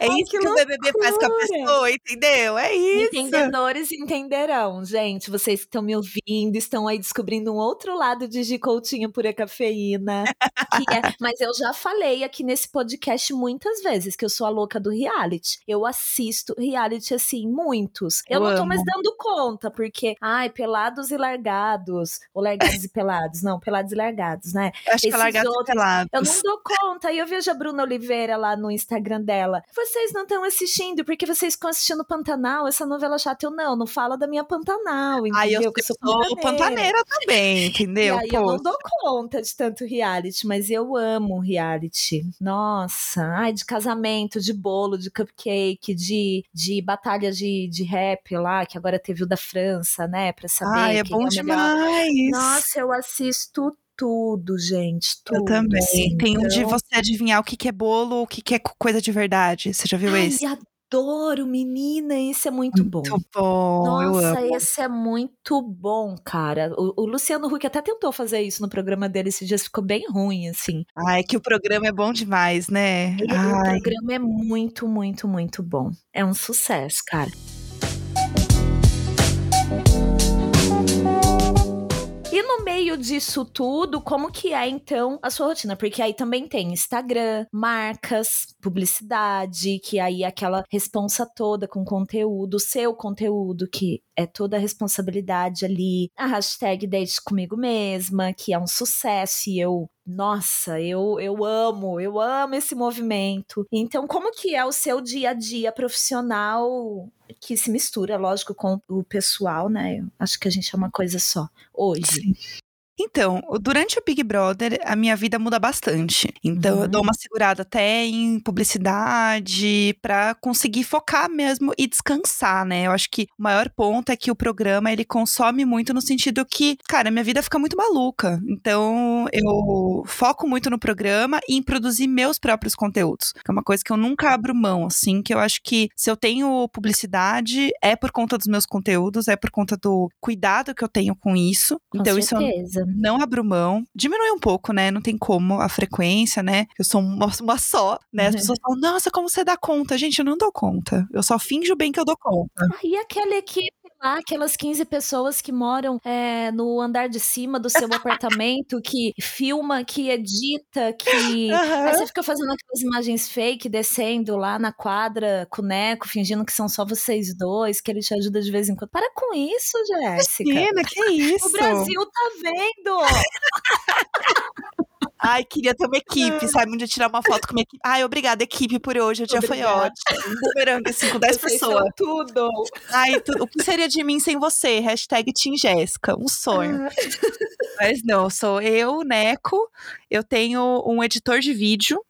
É Ai, isso que que, o BBB faz com a pessoa, entendeu? É isso. Entendedores entenderão, gente. Vocês que estão me ouvindo, estão aí descobrindo um outro lado de Gicoutinho pura cafeína. é- mas eu já falei aqui nesse podcast muitas vezes que eu sou a louca do reality. Eu assisto reality, assim, muitos. Eu, Eu não tô amo. mais dando conta, porque, ai, pelados e largados. Ou largados e pelados. Não, pelados e largados, né? Eu acho que é esses largados e outros, pelados. Eu não dou conta. Aí eu vejo a Bruna Oliveira lá no Instagram dela. Vocês não estão assistindo porque vocês estão assistindo Pantanal, essa novela chata. Eu não, não fala da minha Pantanal, entendeu? Aí eu, eu sou pantaneira. pantaneira também, entendeu? E aí Pô. eu não dou conta de tanto reality, mas eu amo reality. Nossa, ai, de casamento, de bolo, de cupcake, de, de batalha de, de rap lá, que agora teve o da França, né? Pra saber. Ai, é bom é demais. Nossa, eu assisto tudo, gente. Tudo, eu também. Assim, Tem então... um de então você adivinhar o que, que é bolo, o que, que é coisa de verdade. Você já viu Ai, esse? adoro, menina, esse é muito, muito bom. Muito bom, Nossa, esse é muito bom, cara. O, o, Luciano Huck até tentou fazer isso no programa dele esses dias, ficou bem ruim, assim. Ai, é que o programa é bom demais, né? O programa é muito, muito, muito bom. É um sucesso, cara. No meio disso tudo, como que é então a sua rotina? Porque aí também tem Instagram, marcas, publicidade, que aí é aquela responsa toda com conteúdo, seu conteúdo, que é toda a responsabilidade ali. A hashtag Date Comigo Mesma, que é um sucesso e eu nossa, eu, eu amo, eu amo esse movimento. Então, como que é o seu dia a dia profissional que se mistura, lógico, com o pessoal, né? Eu acho que a gente é uma coisa só hoje. Sim. Então, durante o Big Brother, a minha vida muda bastante. Então, uhum. eu dou uhum. uma segurada até em publicidade para conseguir focar mesmo e descansar, né? Eu acho que o maior ponto é que o programa ele consome muito no sentido que, cara, minha vida fica muito maluca. Então, eu foco muito no programa e em produzir meus próprios conteúdos. Que é uma coisa que eu nunca abro mão, assim, que eu acho que se eu tenho publicidade, é por conta dos meus conteúdos, é por conta do cuidado que eu tenho com isso. Com então, certeza. isso não abro mão. Diminui um pouco, né? Não tem como a frequência, né? Eu sou uma, uma só, né? As uhum. pessoas falam, nossa, como você dá conta? Gente, eu não dou conta. Eu só finjo bem que eu dou conta. Ah, e aquela equipe lá, aquelas 15 pessoas que moram é, no andar de cima do seu apartamento, que filma, que edita, que. Uhum. Aí você fica fazendo aquelas imagens fake, descendo lá na quadra com o Neco, fingindo que são só vocês dois, que ele te ajuda de vez em quando. Para com isso, Jéssica. Que isso? O Brasil tá vendo! Ai, queria ter uma equipe, sabe? Um dia tirar uma foto com uma equipe. Ai, obrigada, equipe, por hoje. O dia obrigada. foi ótimo. Um bumerangue, assim, com 10 Vocês pessoas. tudo. Ai, tu... o que seria de mim sem você? Hashtag Team Jéssica. Um sonho. Ah. Mas não, sou eu, Neco. Eu tenho um editor de vídeo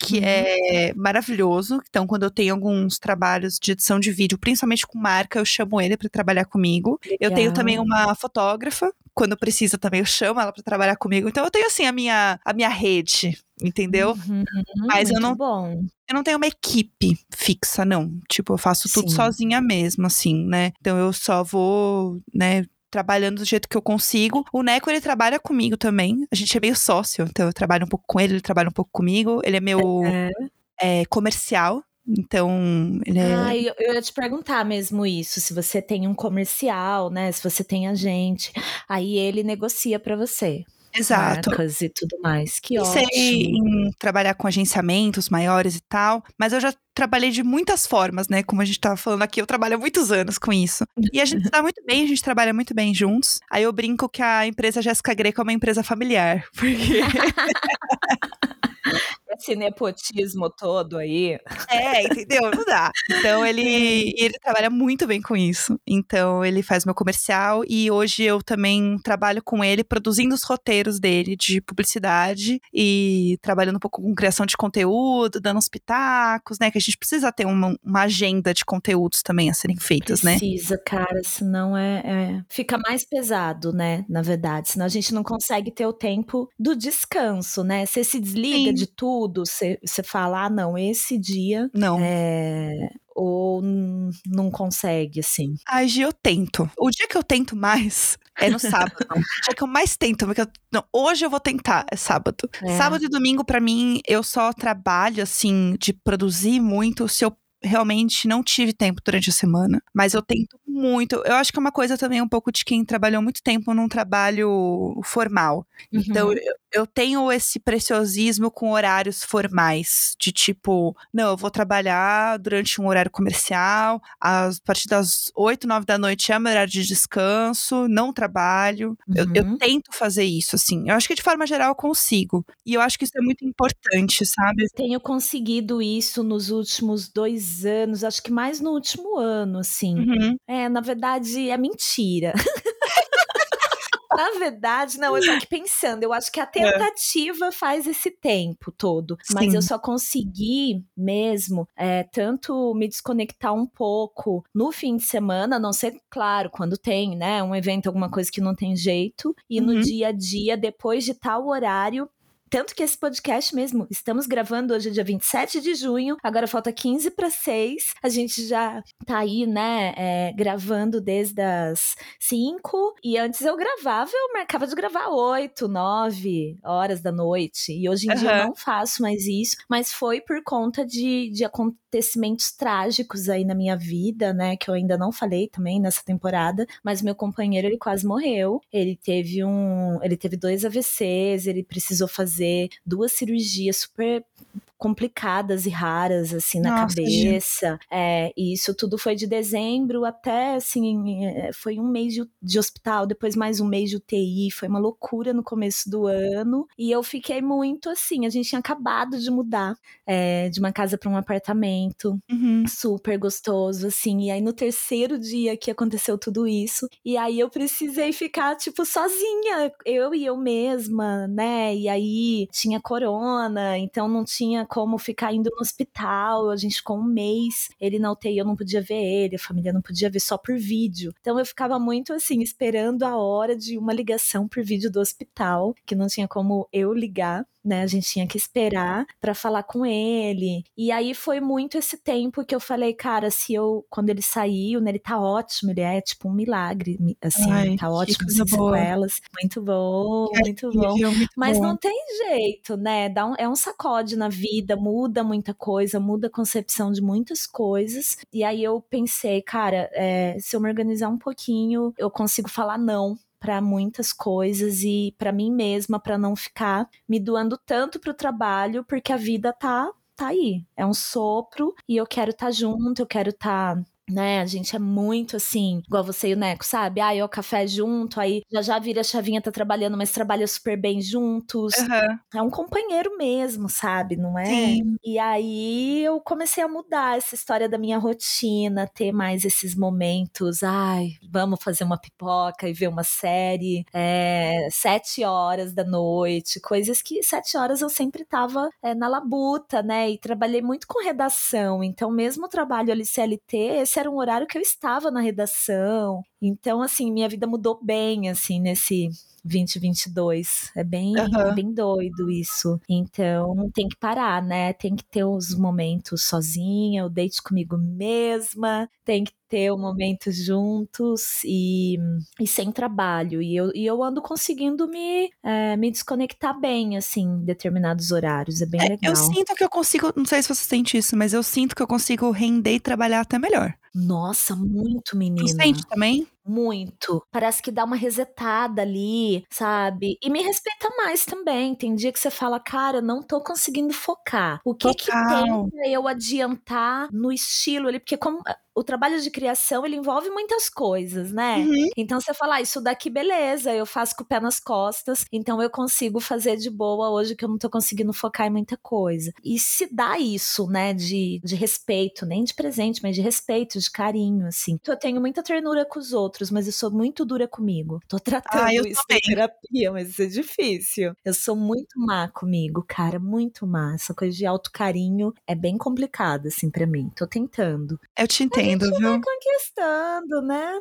que uhum. é maravilhoso. Então, quando eu tenho alguns trabalhos de edição de vídeo, principalmente com marca, eu chamo ele para trabalhar comigo. Legal. Eu tenho também uma fotógrafa, quando precisa também eu chamo ela para trabalhar comigo. Então, eu tenho assim a minha a minha rede, entendeu? Uhum, Mas eu não bom. Eu não tenho uma equipe fixa, não. Tipo, eu faço tudo Sim. sozinha mesmo, assim, né? Então eu só vou, né, trabalhando do jeito que eu consigo. O Neco, ele trabalha comigo também. A gente é meio sócio, então eu trabalho um pouco com ele, ele trabalha um pouco comigo. Ele é meu é. É, comercial. Então, ele é. Ah, eu, eu ia te perguntar mesmo isso, se você tem um comercial, né? Se você tem agente, aí ele negocia para você. Exato. Marcas e tudo mais. Que Pensei ótimo. em trabalhar com agenciamentos maiores e tal, mas eu já trabalhei de muitas formas, né? Como a gente tava falando aqui, eu trabalho há muitos anos com isso. E a gente tá muito bem, a gente trabalha muito bem juntos. Aí eu brinco que a empresa Jéssica Greco é uma empresa familiar, porque esse nepotismo todo aí. É, entendeu? Não dá. Então ele, ele trabalha muito bem com isso. Então ele faz meu comercial e hoje eu também trabalho com ele produzindo os roteiros dele de publicidade e trabalhando um pouco com criação de conteúdo, dando uns pitacos, né? Que a gente precisa ter uma, uma agenda de conteúdos também a serem feitos, precisa, né? Precisa, cara, senão é, é, fica mais pesado, né? Na verdade, senão a gente não consegue ter o tempo do descanso, né? Você se desliga Sim. de tudo tudo, você fala, ah, não, esse dia. Não. É, ou não consegue, assim? Ai, Gi, eu tento. O dia que eu tento mais é no sábado. o dia que eu mais tento, porque eu, não, hoje eu vou tentar, é sábado. É. Sábado e domingo, para mim, eu só trabalho, assim, de produzir muito se eu realmente não tive tempo durante a semana, mas eu tento muito. Eu acho que é uma coisa também um pouco de quem trabalhou muito tempo num trabalho formal. Então, uhum. Então, eu tenho esse preciosismo com horários formais, de tipo, não, eu vou trabalhar durante um horário comercial, a partir das 8, 9 da noite é meu horário de descanso, não trabalho. Uhum. Eu, eu, uhum. tento fazer isso, assim. Eu acho que de forma geral eu consigo. E eu acho que isso é muito importante, sabe? Tenho conseguido isso nos últimos dois anos, acho que mais no último ano, assim. Uhum. É, na verdade, é mentira. Na verdade, não, eu tô aqui pensando. Eu acho que a é. tentativa é. faz esse tempo todo. Sim. Mas eu só consegui mesmo é, tanto me desconectar um pouco no fim de semana, a não ser, claro, quando tem, né? Um evento, alguma coisa que não tem jeito. E uhum. no dia a dia, depois de tal horário, tanto que esse podcast mesmo, estamos gravando hoje, dia 27 de junho, agora falta 15 para 6. A gente já tá aí, né, é, gravando desde as 5. E antes eu gravava, eu marcava de gravar 8, 9 horas da noite. E hoje em uhum. dia eu não faço mais isso, mas foi por conta de, de acontecimentos trágicos aí na minha vida, né, que eu ainda não falei também nessa temporada. Mas meu companheiro, ele quase morreu. Ele teve um. Ele teve dois AVCs, ele precisou fazer fazer duas cirurgias super complicadas e raras, assim, na Nossa, cabeça. É, e isso tudo foi de dezembro até, assim, é, foi um mês de, de, hospital, depois mais um mês de UTI. Foi uma loucura no começo do ano. E eu fiquei muito assim, a gente tinha acabado de mudar é, de uma casa para um apartamento. Uhum. Super gostoso, assim. E aí no terceiro dia que aconteceu tudo isso, e aí eu precisei ficar, tipo, sozinha, eu e eu mesma, né? E aí tinha corona, então não tinha como ficar indo no hospital. A gente ficou um mês, ele na UTI, eu não podia ver ele, a família não podia ver só por vídeo. Então eu ficava muito assim, esperando a hora de uma ligação por vídeo do hospital, que não tinha como eu ligar né? A gente tinha que esperar para falar com ele. E aí foi muito esse tempo que eu falei, cara, se eu quando ele saiu, né, ele tá ótimo, ele é tipo um milagre, assim, Ai, tá ótimo sem sequelas. Muito bom, que muito bom. Muito Mas bom. não tem jeito, né? Dá um, é um sacode na vida, muda muita coisa, muda a concepção de muitas coisas. E aí eu pensei, cara, é, se eu me organizar um pouquinho, eu consigo falar não para muitas coisas e para mim mesma para não ficar me doando tanto para o trabalho porque a vida tá tá aí. É um sopro e eu quero estar tá junto eu quero estar tá né? A gente é muito assim, igual você e o Neco, sabe? Ah, o café junto, aí já já vira a chavinha, tá trabalhando, mas trabalha super bem juntos. Uhum. É um companheiro mesmo, sabe? Não é? Sim. E aí eu comecei a mudar essa história da minha rotina, ter mais esses momentos. Ai, vamos fazer uma pipoca e ver uma série. É, sete horas da noite, coisas que sete horas eu sempre tava é, na labuta, né? E trabalhei muito com redação. Então, mesmo o trabalho ali CLT, esse era um horário que eu estava na redação. Então, assim, minha vida mudou bem, assim, nesse 2022. É bem, uhum. é bem doido isso. Então, tem que parar, né? Tem que ter os momentos sozinha, o date comigo mesma, tem que ter o momento juntos e, e sem trabalho. E eu, e eu ando conseguindo me, é, me desconectar bem, assim, em determinados horários. É bem é, legal. Eu sinto que eu consigo, não sei se você sente isso, mas eu sinto que eu consigo render e trabalhar até melhor. Nossa, muito, menina. Tu sente também? Muito. Parece que dá uma resetada ali, sabe? E me respeita mais também. Tem dia que você fala, cara, não tô conseguindo focar. O que Total. que tem pra eu adiantar no estilo ali? Porque como o trabalho de criação ele envolve muitas coisas, né? Uhum. Então você fala, ah, isso daqui beleza, eu faço com o pé nas costas, então eu consigo fazer de boa hoje que eu não tô conseguindo focar em muita coisa. E se dá isso, né, de, de respeito, nem de presente, mas de respeito, de carinho, assim. Eu tenho muita ternura com os outros, mas eu sou muito dura comigo. Tô tratando ah, isso em terapia, mas isso é difícil. Eu sou muito má comigo, cara, muito má. Essa coisa de alto carinho é bem complicada, assim, para mim. Tô tentando. Eu te entendo entendo, a gente viu? vai conquistando, né?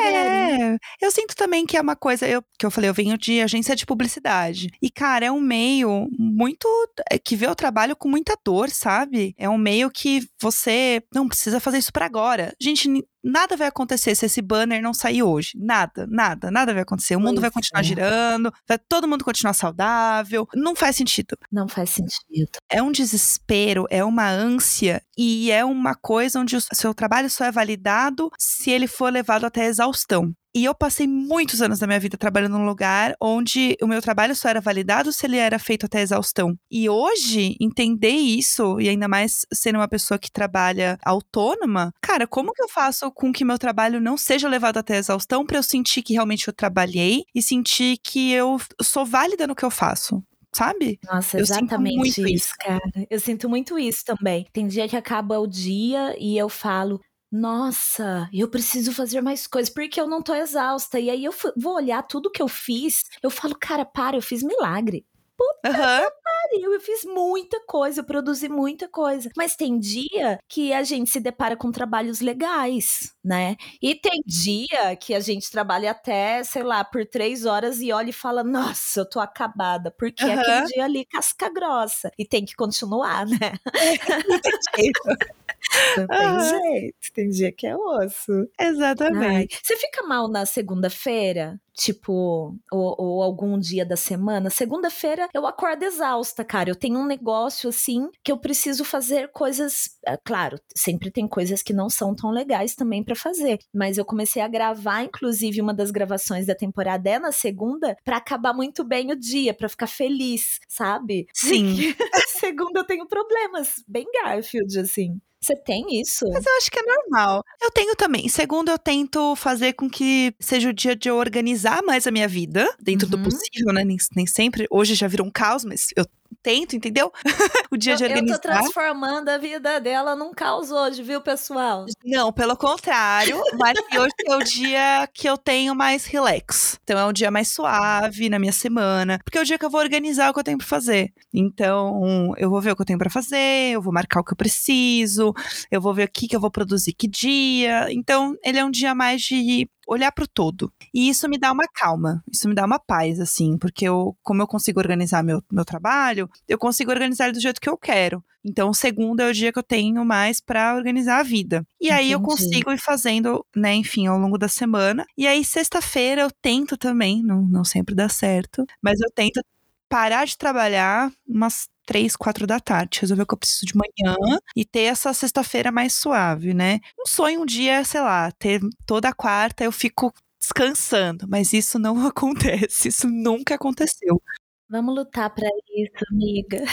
É, eu sinto também que é uma coisa, eu, que eu falei, eu venho de agência de publicidade. E, cara, é um meio muito. É, que vê o trabalho com muita dor, sabe? É um meio que você não precisa fazer isso para agora. Gente, nada vai acontecer se esse banner não sair hoje. Nada, nada, nada vai acontecer. O mundo vai continuar é. girando, vai todo mundo continuar saudável. Não faz sentido. Não faz sentido. É um desespero, é uma ânsia e é uma coisa onde o seu trabalho só é validado se ele for levado até a exaustão. E eu passei muitos anos da minha vida trabalhando num lugar onde o meu trabalho só era validado se ele era feito até exaustão. E hoje, entender isso, e ainda mais sendo uma pessoa que trabalha autônoma, cara, como que eu faço com que meu trabalho não seja levado até exaustão para eu sentir que realmente eu trabalhei e sentir que eu sou válida no que eu faço? sabe? Nossa, exatamente isso, isso, cara. Eu sinto muito isso também. Tem dia que acaba o dia e eu falo, nossa, eu preciso fazer mais coisas, porque eu não tô exausta. E aí eu vou olhar tudo que eu fiz, eu falo, cara, para, eu fiz milagre. Puta uhum. pariu, eu fiz muita coisa, eu produzi muita coisa. Mas tem dia que a gente se depara com trabalhos legais, né? E tem dia que a gente trabalha até, sei lá, por três horas e olha e fala, nossa, eu tô acabada, porque uhum. aquele dia ali casca grossa. E tem que continuar, né? Não tem jeito, tem dia que é osso. Exatamente. Ai, você fica mal na segunda-feira? Tipo, ou, ou, algum dia da semana? Segunda-feira eu acordo exausta, cara. Eu tenho um negócio assim que eu preciso fazer coisas. É, claro, sempre tem coisas que não são tão legais também para fazer. Mas eu comecei a gravar, inclusive, uma das gravações da temporada é na segunda, para acabar muito bem o dia, para ficar feliz, sabe? Sim. segunda eu tenho problemas, bem Garfield, assim. Você tem isso? Mas eu acho que é normal. Eu tenho também. Segundo, eu tento fazer com que seja o dia de eu organizar mais a minha vida, dentro uhum. do possível, né? Nem, nem sempre. Hoje já virou um caos, mas eu tento, entendeu? o dia eu, de organizar. Eu tô transformando a vida dela num caos hoje, viu, pessoal? Não, pelo contrário, mas hoje é o dia que eu tenho mais relax. Então é um dia mais suave na minha semana, porque é o dia que eu vou organizar o que eu tenho pra fazer. Então, eu vou ver o que eu tenho para fazer, eu vou marcar o que eu preciso, eu vou ver o que, que eu vou produzir que dia. Então, ele é um dia mais de olhar para o todo. E isso me dá uma calma, isso me dá uma paz, assim, porque eu, como eu consigo organizar meu, meu trabalho, eu consigo organizar ele do jeito que eu quero. Então, o segundo é o dia que eu tenho mais para organizar a vida. E Entendi. aí eu consigo ir fazendo, né, enfim, ao longo da semana. E aí, sexta-feira, eu tento também, não, não sempre dá certo, mas eu tento parar de trabalhar umas três, quatro da tarde, resolver o que eu preciso de manhã e ter essa sexta-feira mais suave, né? Um sonho um dia, sei lá, ter toda quarta eu fico descansando, mas isso não acontece, isso nunca aconteceu. Vamos lutar para isso, amiga.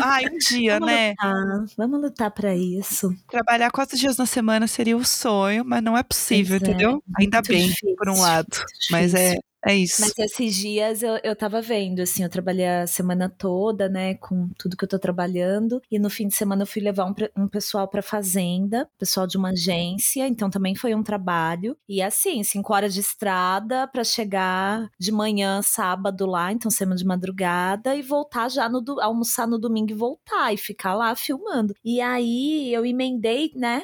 Ai, um dia, Vamos né? Lutar. Vamos lutar para isso. Trabalhar quatro dias na semana seria o um sonho, mas não é possível, pois é, entendeu? É, Ainda bem, difícil, por um lado. Mas é, é isso. Mas esses dias eu, eu tava vendo, assim, eu trabalhei a semana toda, né, com tudo que eu tô trabalhando. E no fim de semana eu fui levar um, um pessoal pra fazenda, pessoal de uma agência, então também foi um trabalho. E assim, cinco horas de estrada para chegar de manhã, sábado lá, então semana de madrugada, e voltar já no almoçar no domingo e voltar, e ficar lá filmando. E aí eu emendei, né,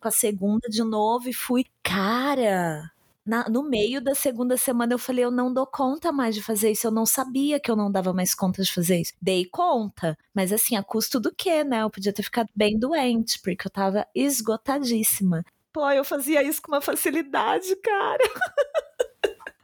com a segunda de novo e fui, cara na, no meio da segunda semana eu falei, eu não dou conta mais de fazer isso. Eu não sabia que eu não dava mais conta de fazer isso. Dei conta, mas assim, a custo do quê, né? Eu podia ter ficado bem doente, porque eu tava esgotadíssima. Pô, eu fazia isso com uma facilidade, cara.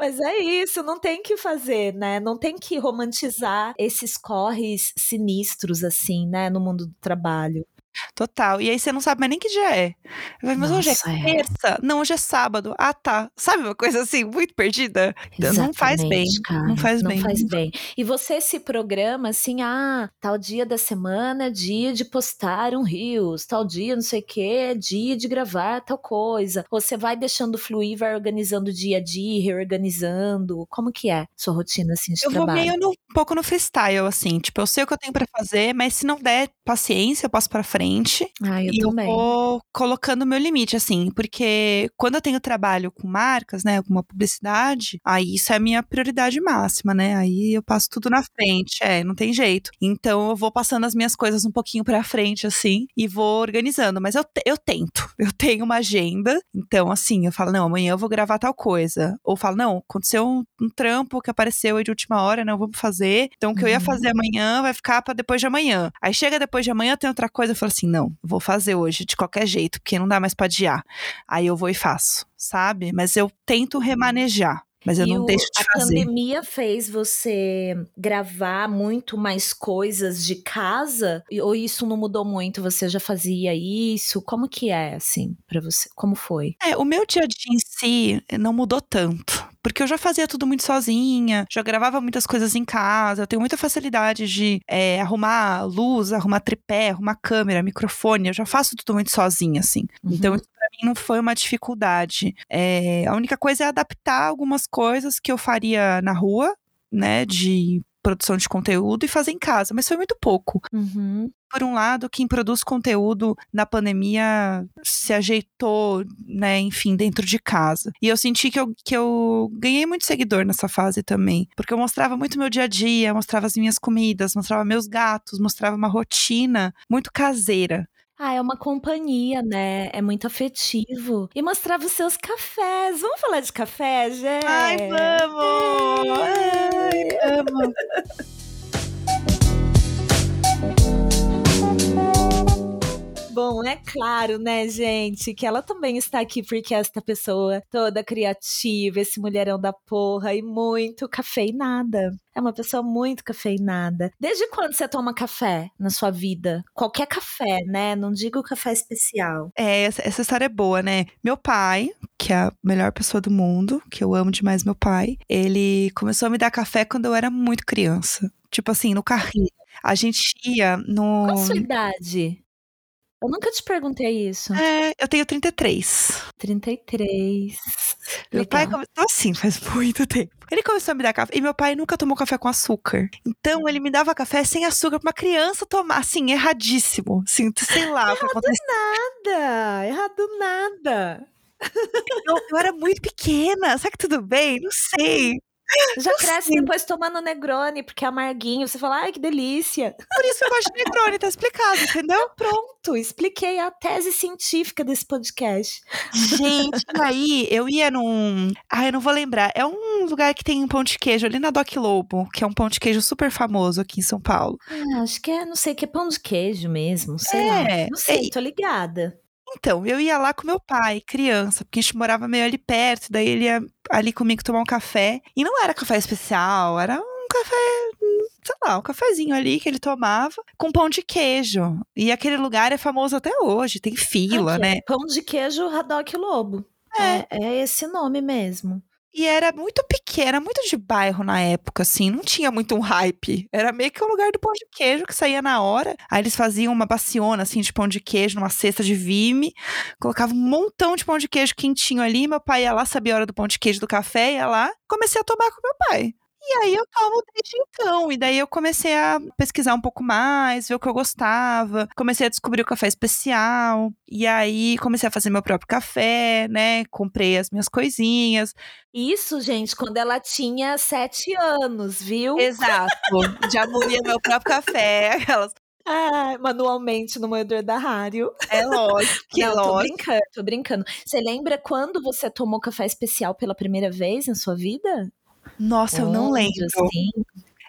Mas é isso, não tem que fazer, né? Não tem que romantizar esses corres sinistros, assim, né, no mundo do trabalho. Total. E aí você não sabe mais nem que dia é. Mas Nossa, hoje é terça. É. Não, hoje é sábado. Ah, tá. Sabe uma coisa assim, muito perdida? Exatamente, não faz bem. Cara, não faz não bem. Não faz bem. E você se programa assim, ah, tal dia da semana é dia de postar um rios, tal dia não sei o que, é dia de gravar tal coisa. Você vai deixando fluir, vai organizando dia a dia, reorganizando. Como que é sua rotina assim de eu trabalho? Eu vou meio no, um pouco no freestyle, assim. Tipo, eu sei o que eu tenho para fazer, mas se não der paciência, eu passo pra frente frente. Ah, eu e também. eu vou colocando o meu limite, assim, porque quando eu tenho trabalho com marcas, né, com uma publicidade, aí isso é a minha prioridade máxima, né? Aí eu passo tudo na frente, é, não tem jeito. Então eu vou passando as minhas coisas um pouquinho pra frente, assim, e vou organizando. Mas eu, eu tento, eu tenho uma agenda, então assim, eu falo, não, amanhã eu vou gravar tal coisa. Ou falo, não, aconteceu um, um trampo que apareceu aí de última hora, não vamos fazer. Então o que eu ia uhum. fazer amanhã vai ficar para depois de amanhã. Aí chega depois de amanhã, tem outra coisa, eu falo assim, não, vou fazer hoje de qualquer jeito, porque não dá mais para adiar. Aí eu vou e faço, sabe? Mas eu tento remanejar. Mas eu e não o, deixo de a fazer. A pandemia fez você gravar muito mais coisas de casa? Ou isso não mudou muito? Você já fazia isso? Como que é, assim, para você? Como foi? É, o meu dia a dia em si não mudou tanto. Porque eu já fazia tudo muito sozinha, já gravava muitas coisas em casa, eu tenho muita facilidade de é, arrumar luz, arrumar tripé, arrumar câmera, microfone, eu já faço tudo muito sozinha, assim. Uhum. Então, isso pra mim não foi uma dificuldade. É, a única coisa é adaptar algumas coisas que eu faria na rua, né, de produção de conteúdo e fazer em casa, mas foi muito pouco. Uhum. Por um lado, quem produz conteúdo na pandemia se ajeitou, né, enfim, dentro de casa. E eu senti que eu, que eu ganhei muito seguidor nessa fase também, porque eu mostrava muito meu dia a dia, mostrava as minhas comidas, mostrava meus gatos, mostrava uma rotina muito caseira. Ah, é uma companhia, né? É muito afetivo. E mostrava os seus cafés. Vamos falar de café, Gé? Ai, vamos! Ai, amo! Bom, é claro, né, gente, que ela também está aqui porque esta pessoa toda criativa, esse mulherão da porra e muito cafeinada. É uma pessoa muito cafeinada. Desde quando você toma café na sua vida? Qualquer café, né? Não digo café especial. É, essa, essa história é boa, né? Meu pai, que é a melhor pessoa do mundo, que eu amo demais meu pai, ele começou a me dar café quando eu era muito criança. Tipo assim, no carrinho. A gente ia no. Qual a sua idade? Eu nunca te perguntei isso. É, eu tenho 33. 33. Meu Legal. pai começou assim, faz muito tempo. Ele começou a me dar café. E meu pai nunca tomou café com açúcar. Então ele me dava café sem açúcar pra uma criança tomar. Assim, erradíssimo. Assim, sei lá Errado nada. Errado nada. Eu, eu era muito pequena. Será que tudo bem? Não sei. Já cresce depois tomando Negroni, porque é amarguinho. Você fala, ai, que delícia. Por isso eu gosto de Negroni, tá explicado, entendeu? Pronto, expliquei a tese científica desse podcast. Gente, aí eu ia num. Ah, eu não vou lembrar. É um lugar que tem um pão de queijo ali na Doc Lobo, que é um pão de queijo super famoso aqui em São Paulo. Ah, acho que é, não sei, que é pão de queijo mesmo. Sei é, lá. Não sei, é, tô ligada. Então, eu ia lá com meu pai, criança, porque a gente morava meio ali perto, daí ele ia ali comigo tomar um café. E não era café especial, era um café, sei lá, um cafezinho ali que ele tomava com pão de queijo. E aquele lugar é famoso até hoje, tem fila, Aqui, né? É pão de queijo Haddock Lobo. É. é, é esse nome mesmo. E era muito pequeno, era muito de bairro na época, assim, não tinha muito um hype. Era meio que o lugar do pão de queijo que saía na hora. Aí eles faziam uma baciona, assim, de pão de queijo numa cesta de vime, colocavam um montão de pão de queijo quentinho ali. Meu pai ia lá, sabia a hora do pão de queijo do café, ia lá, comecei a tomar com meu pai. E aí eu tomo desde então. E daí eu comecei a pesquisar um pouco mais, ver o que eu gostava. Comecei a descobrir o café especial. E aí comecei a fazer meu próprio café, né? Comprei as minhas coisinhas. Isso, gente, quando ela tinha sete anos, viu? Exato. Já moía meu próprio café. Aquelas. Ah, manualmente no moedor da rádio. É lógico, que Não, lógico. tô brincando, tô brincando. Você lembra quando você tomou café especial pela primeira vez na sua vida? Nossa, eu não lembro. assim?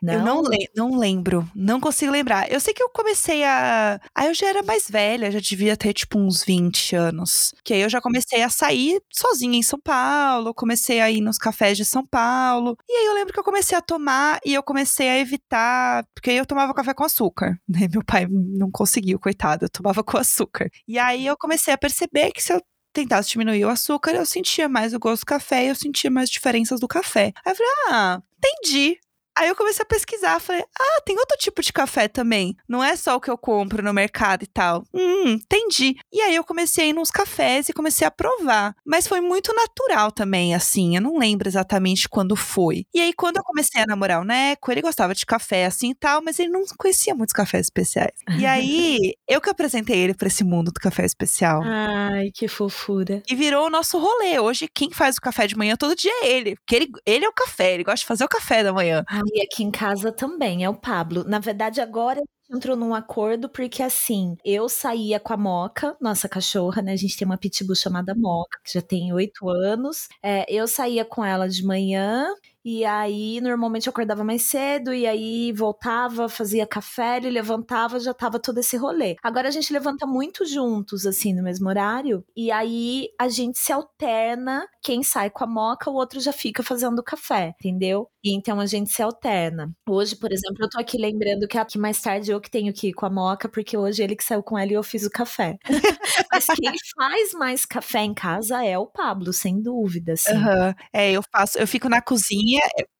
Não? Eu não, le não lembro, não consigo lembrar. Eu sei que eu comecei a. Aí eu já era mais velha, já devia ter tipo uns 20 anos. Que aí eu já comecei a sair sozinha em São Paulo, comecei a ir nos cafés de São Paulo. E aí eu lembro que eu comecei a tomar e eu comecei a evitar, porque aí eu tomava café com açúcar. Né? Meu pai não conseguiu, coitado, eu tomava com açúcar. E aí eu comecei a perceber que se eu tentasse diminuir o açúcar, eu sentia mais o gosto do café e eu sentia mais diferenças do café. Aí eu falei, ah, entendi. Aí eu comecei a pesquisar, falei, ah, tem outro tipo de café também. Não é só o que eu compro no mercado e tal. Hum, entendi. E aí eu comecei a ir nos cafés e comecei a provar. Mas foi muito natural também, assim. Eu não lembro exatamente quando foi. E aí, quando eu comecei a namorar o Neco, ele gostava de café assim e tal, mas ele não conhecia muitos cafés especiais. E aí, eu que apresentei ele pra esse mundo do café especial. Ai, que fofura. E virou o nosso rolê. Hoje, quem faz o café de manhã todo dia é ele. Porque ele, ele é o café, ele gosta de fazer o café da manhã. E aqui em casa também, é o Pablo. Na verdade, agora entrou num acordo, porque assim, eu saía com a Moca, nossa cachorra, né? A gente tem uma pitbull chamada Moca, que já tem oito anos. É, eu saía com ela de manhã E aí, normalmente eu acordava mais cedo, e aí voltava, fazia café, ele levantava, já tava todo esse rolê. Agora a gente levanta muito juntos, assim, no mesmo horário, e aí a gente se alterna. Quem sai com a moca, o outro já fica fazendo café, entendeu? E então a gente se alterna. Hoje, por exemplo, eu tô aqui lembrando que, que mais tarde eu que tenho que ir com a moca, porque hoje ele que saiu com ela e eu fiz o café. Mas quem faz mais café em casa é o Pablo, sem dúvida. Assim. Uhum. É, eu faço, eu fico na cozinha,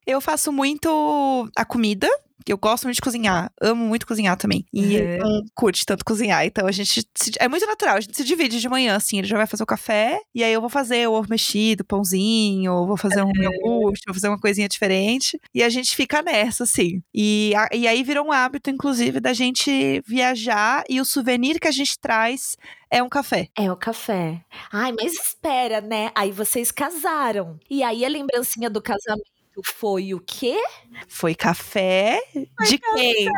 eu faço muito a comida, eu gosto muito de cozinhar, amo muito cozinhar também. E uhum. ele não curte tanto cozinhar. Então a gente. Se, é muito natural, a gente se divide de manhã, assim. Ele já vai fazer o café, e aí eu vou fazer o ovo mexido, pãozinho, vou fazer um iogurte, vou fazer uma coisinha diferente. E a gente fica nessa, assim. E, a, e aí virou um hábito, inclusive, da gente viajar e o souvenir que a gente traz é um café. É o café. Ai, mas espera, né? Aí vocês casaram. E aí a lembrancinha do casamento foi o quê? Foi café foi de café. quem?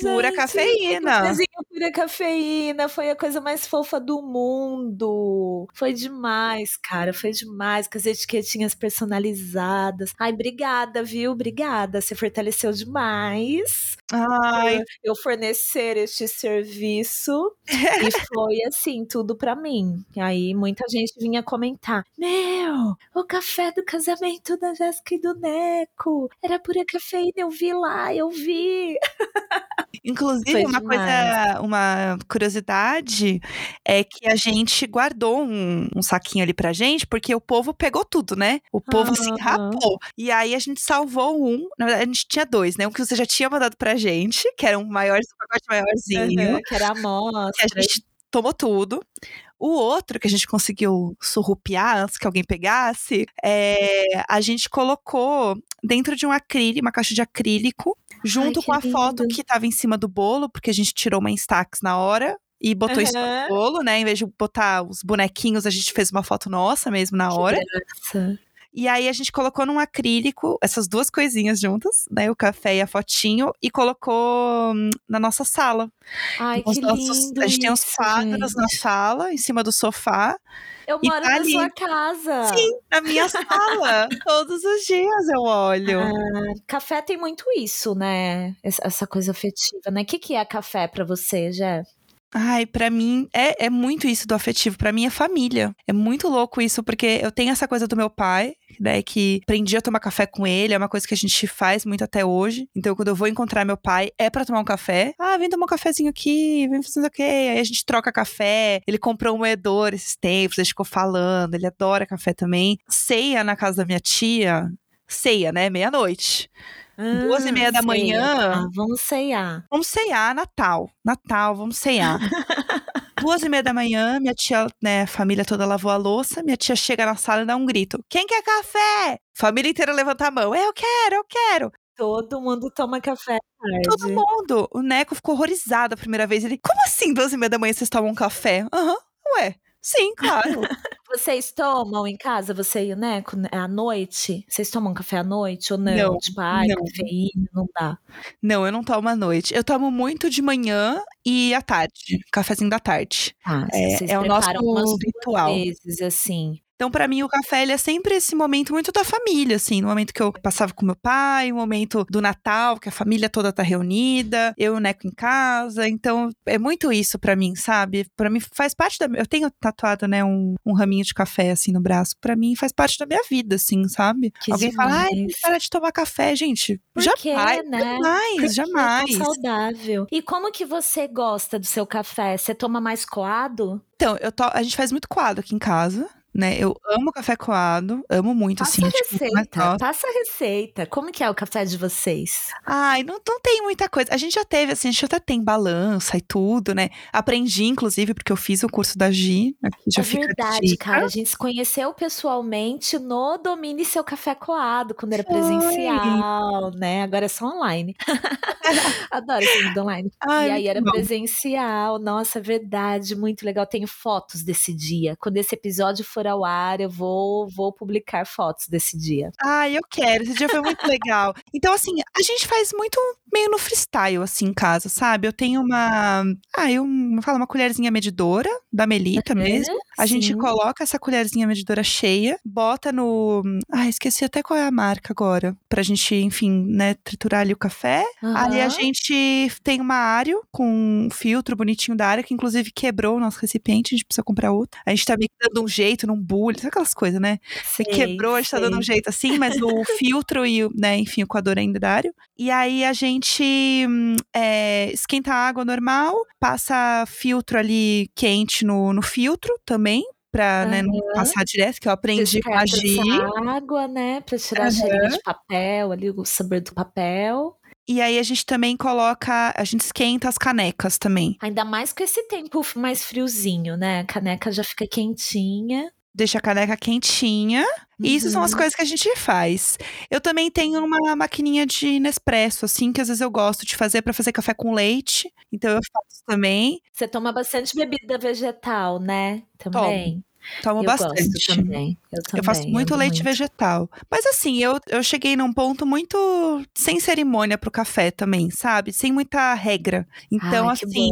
Pura cafeína. Pura cafeína. Foi a coisa mais fofa do mundo. Foi demais, cara. Foi demais. Com as etiquetinhas personalizadas. Ai, obrigada, viu? Obrigada. Você fortaleceu demais. Ai. Eu fornecer este serviço. e foi assim, tudo para mim. E aí muita gente vinha comentar: Meu, o café do casamento da Jéssica e do Neco era pura cafeína. Eu vi lá, eu vi. Inclusive, Foi uma demais. coisa, uma curiosidade é que a gente guardou um, um, saquinho ali pra gente, porque o povo pegou tudo, né? O povo se rapou. E aí a gente salvou um, na verdade a gente tinha dois, né? Um que você já tinha mandado pra gente, que era um maior, um pacote maiorzinho. Uhum, que era a amostra. Que a gente tomou tudo. O outro que a gente conseguiu surrupiar antes que alguém pegasse, é, a gente colocou dentro de um acrílico, uma caixa de acrílico, junto Ai, com a lindo. foto que estava em cima do bolo, porque a gente tirou uma Instax na hora e botou uhum. isso no bolo, né? Em vez de botar os bonequinhos, a gente fez uma foto nossa mesmo na hora. Que graça. E aí a gente colocou num acrílico essas duas coisinhas juntas, né? O café e a fotinho, e colocou hum, na nossa sala. Ai, então, que nossos, lindo. A gente tem uns quadros na sala, em cima do sofá. Eu moro tá na ali. sua casa. Sim, na minha sala. Todos os dias eu olho. Ah, café tem muito isso, né? Essa coisa afetiva, né? O que, que é café para você, Jé? Ai, para mim é, é muito isso do afetivo. para mim é família. É muito louco isso, porque eu tenho essa coisa do meu pai, né? Que aprendi a tomar café com ele, é uma coisa que a gente faz muito até hoje. Então, quando eu vou encontrar meu pai, é para tomar um café. Ah, vem tomar um cafezinho aqui, vem fazer o quê? Aí a gente troca café. Ele comprou um moedor esses tempos, a gente ficou falando, ele adora café também. Ceia na casa da minha tia, ceia, né? Meia-noite. Ah, Duas e meia da manhã. Ah, vamos ceiar. Vamos ceiar, Natal. Natal, vamos ceiar. Duas e meia da manhã, minha tia, né, família toda lavou a louça, minha tia chega na sala e dá um grito. Quem quer café? Família inteira levanta a mão. Eu quero, eu quero. Todo mundo toma café. Tarde. Todo mundo. O Neco ficou horrorizado a primeira vez. Ele, como assim, duas e meia da manhã vocês tomam café? Aham, uhum. ué. Sim, claro. Vocês tomam em casa, você e o Neco, né, à noite? Vocês tomam café à noite ou não? não tipo, ai, não. cafeína, não dá. Não, eu não tomo à noite. Eu tomo muito de manhã e à tarde. Cafezinho da tarde. Ah, é, é o nosso ritual. vezes, assim. Então, para mim, o café ele é sempre esse momento muito da família, assim, no momento que eu passava com meu pai, o momento do Natal, que a família toda tá reunida, eu e o Neco em casa. Então, é muito isso para mim, sabe? Para mim faz parte da. Eu tenho tatuado, né, um, um raminho de café, assim, no braço. para mim faz parte da minha vida, assim, sabe? Que Alguém demais. fala, ai, para de tomar café, gente. Por jamais, quê, né? jamais, Porque jamais. É saudável. E como que você gosta do seu café? Você toma mais coado? Então, eu to... a gente faz muito coado aqui em casa né? Eu amo café coado, amo muito, passa assim. Passa a tipo, receita, passa a receita. Como que é o café de vocês? Ai, não, não tem muita coisa. A gente já teve, assim, a gente até tem balança e tudo, né? Aprendi, inclusive, porque eu fiz o curso da Gi. Aqui já é fica verdade, cara. A gente se conheceu pessoalmente no Domine Seu Café Coado, quando era Foi. presencial, né? Agora é só online. Adoro esse mundo online. Ai, e aí era bom. presencial. Nossa, verdade, muito legal. Tenho fotos desse dia. Quando esse episódio for ao ar, eu vou, vou publicar fotos desse dia. Ah, eu quero. Esse dia foi muito legal. Então, assim, a gente faz muito meio no freestyle, assim, em casa, sabe? Eu tenho uma. Ah, eu falo uma colherzinha medidora da Melita uhum, mesmo. A sim. gente coloca essa colherzinha medidora cheia, bota no. Ah, esqueci até qual é a marca agora. Pra gente, enfim, né, triturar ali o café. Uhum. Ali a gente tem uma área com um filtro bonitinho da área, que inclusive quebrou o nosso recipiente, a gente precisa comprar outro. A gente tá meio que dando um jeito num bullying, sabe aquelas coisas, né? Você quebrou, a gente tá dando um jeito assim, mas o filtro e, né, enfim, o coador ainda da área. E aí a gente é, esquenta a água normal, passa filtro ali quente no, no filtro também, pra uhum. né, não passar direto, que eu aprendi com a Gi. água, né, pra tirar uhum. a de papel, ali o sabor do papel. E aí a gente também coloca, a gente esquenta as canecas também. Ainda mais com esse tempo mais friozinho, né? A caneca já fica quentinha deixa a caneca quentinha. Uhum. E isso são as uhum. coisas que a gente faz. Eu também tenho uma maquininha de Nespresso, assim, que às vezes eu gosto de fazer para fazer café com leite. Então eu faço também. Você toma bastante bebida vegetal, né? Também. Tomo. Tomo eu bastante. Também. Eu, também. eu faço muito leite muito. vegetal. Mas assim, eu, eu cheguei num ponto muito sem cerimônia pro café também, sabe? Sem muita regra. Então, Ai, assim,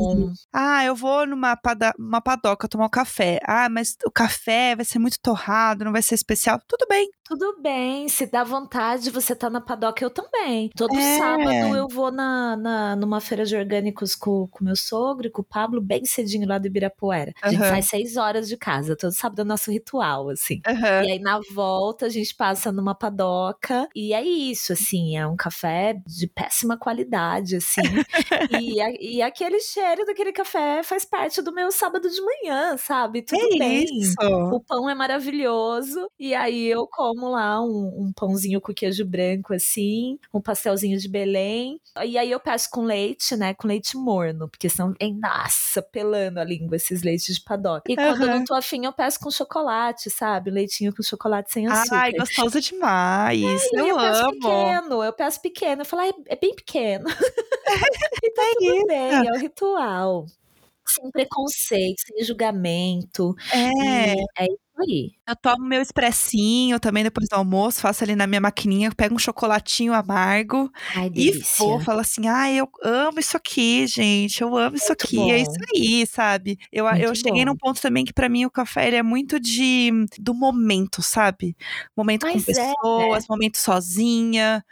ah, eu vou numa pada uma padoca tomar um café. Ah, mas o café vai ser muito torrado, não vai ser especial. Tudo bem. Tudo bem, se dá vontade, você tá na padoca, eu também. Todo é. sábado eu vou na, na, numa feira de orgânicos com, com meu sogro e com o Pablo, bem cedinho lá do Ibirapuera. A gente uhum. sai seis horas de casa, todo sábado é nosso ritual, assim. Uhum. E aí na volta a gente passa numa padoca e é isso, assim, é um café de péssima qualidade, assim. e, a, e aquele cheiro daquele café faz parte do meu sábado de manhã, sabe? Tudo é bem. Isso. O pão é maravilhoso e aí eu como lá um, um pãozinho com queijo branco, assim, um pastelzinho de Belém. E aí eu peço com leite, né? Com leite morno, porque senão, é, nossa, pelando a língua esses leites de padoca. E quando uhum. eu não tô afim, eu peço com chocolate, sabe? Leitinho com chocolate sem açúcar. Ai, gostoso demais. É, eu, eu peço amo. pequeno, eu peço pequeno. Eu falo, ah, é, bem pequeno. e tá é tudo isso. bem, é o ritual sem preconceito, sem julgamento. É. E é aí. Eu tomo meu expressinho também depois do almoço, faço ali na minha maquininha, pego um chocolatinho amargo Ai, e vou, falo assim, ai, eu amo isso aqui, gente, eu amo isso aqui, bom. é isso aí, sabe? Eu, eu cheguei num ponto também que para mim o café ele é muito de do momento, sabe? Momento Mas com é, pessoas, é. momento sozinha.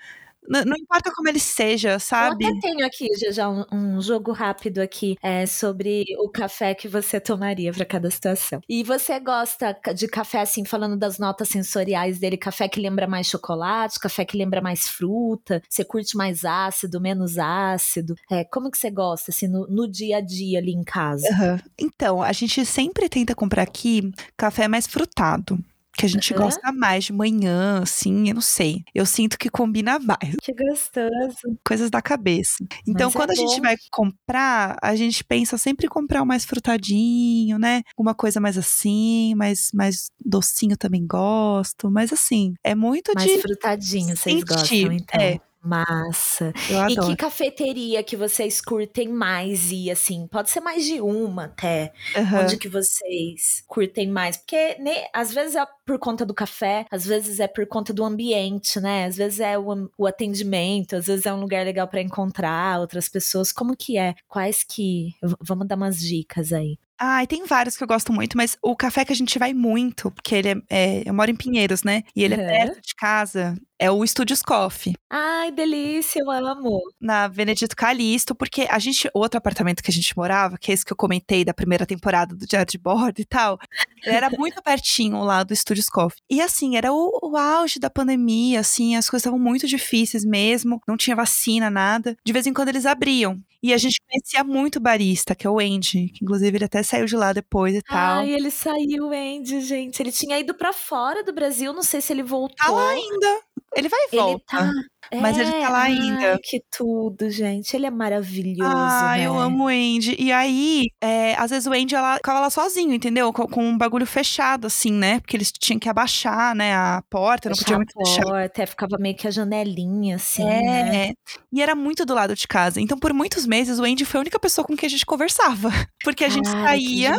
Não, importa como ele seja, sabe? Eu até tenho aqui já um, um jogo rápido aqui é, sobre o café que você tomaria para cada situação. E você gosta de café assim, falando das notas sensoriais dele, café que lembra mais chocolate, café que lembra mais fruta? Você curte mais ácido, menos ácido? É, como que você gosta assim no, no dia a dia ali em casa? Uhum. Então, a gente sempre tenta comprar aqui café mais frutado que a gente uhum. gosta mais de manhã, assim, eu não sei. Eu sinto que combina mais. Que gostoso. Coisas da cabeça. Então, Mas é quando é a gente vai comprar, a gente pensa sempre em comprar o mais frutadinho, né? Uma coisa mais assim, mais, mais docinho também gosto. Mas assim, é muito mais de. Mais frutadinho, vocês gostam, então. É. Massa. Eu adoro. E que cafeteria que vocês curtem mais e assim, pode ser mais de uma até, uhum. onde que vocês curtem mais, porque né, às vezes é por conta do café, às vezes é por conta do ambiente, né? Às vezes é o, o atendimento, às vezes é um lugar legal para encontrar outras pessoas. Como que é? Quais que vamos dar umas dicas aí? Ah, tem vários que eu gosto muito, mas o café que a gente vai muito, porque ele é, é eu moro em Pinheiros, né? E ele uhum. é perto de casa, é o Estúdios Coffee. Ai, delícia, eu amo. Na Benedito Calixto, porque a gente, outro apartamento que a gente morava, que é esse que eu comentei da primeira temporada do Diário de Bordo e tal, era muito pertinho lá do Estúdios Coffee. E assim, era o, o auge da pandemia, assim, as coisas estavam muito difíceis mesmo, não tinha vacina, nada. De vez em quando eles abriam. E a gente conhecia muito o barista, que é o Andy, que inclusive ele até saiu de lá depois e tal. Ai, ele saiu, Andy, gente. Ele tinha ido para fora do Brasil, não sei se ele voltou. Tá lá ainda. Ele vai e volta. Ele tá... Mas ele tá lá ainda. Ai, que tudo, gente. Ele é maravilhoso, Ah, né? eu amo o Andy. E aí, é, às vezes o Andy ela, ficava lá sozinho, entendeu? Com, com um bagulho fechado, assim, né? Porque eles tinham que abaixar, né? A porta, não podia Fechar muito a porta, aí ficava meio que a janelinha, assim, né? É, e era muito do lado de casa. Então, por muitos meses, o Andy foi a única pessoa com quem a gente conversava. Porque a gente que saía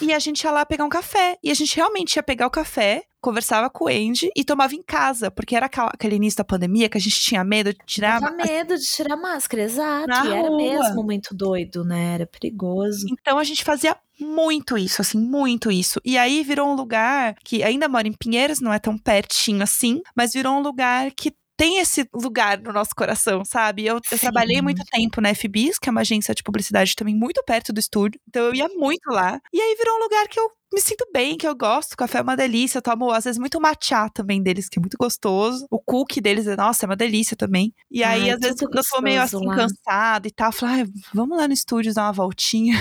e a gente ia lá pegar um café. E a gente realmente ia pegar o café, conversava com o Andy e tomava em casa. Porque era aquela- aquele início da pandemia que a gente tinha medo de tirar. Tava medo de tirar máscara, exato. Na e era rua. mesmo muito doido, né? Era perigoso. Então a gente fazia muito isso, assim, muito isso. E aí virou um lugar que ainda mora em Pinheiros, não é tão pertinho assim, mas virou um lugar que tem esse lugar no nosso coração, sabe? Eu, eu trabalhei muito tempo na FBIS, que é uma agência de publicidade também muito perto do estúdio. Então eu ia muito lá. E aí virou um lugar que eu me sinto bem, que eu gosto. O café é uma delícia. Eu tomo, às vezes, muito matcha também deles, que é muito gostoso. O cookie deles, é- nossa, é uma delícia também. E aí, Ai, às vezes, quando eu tô meio assim, lá. cansada e tal, eu falo, ai, vamos lá no estúdio dar uma voltinha.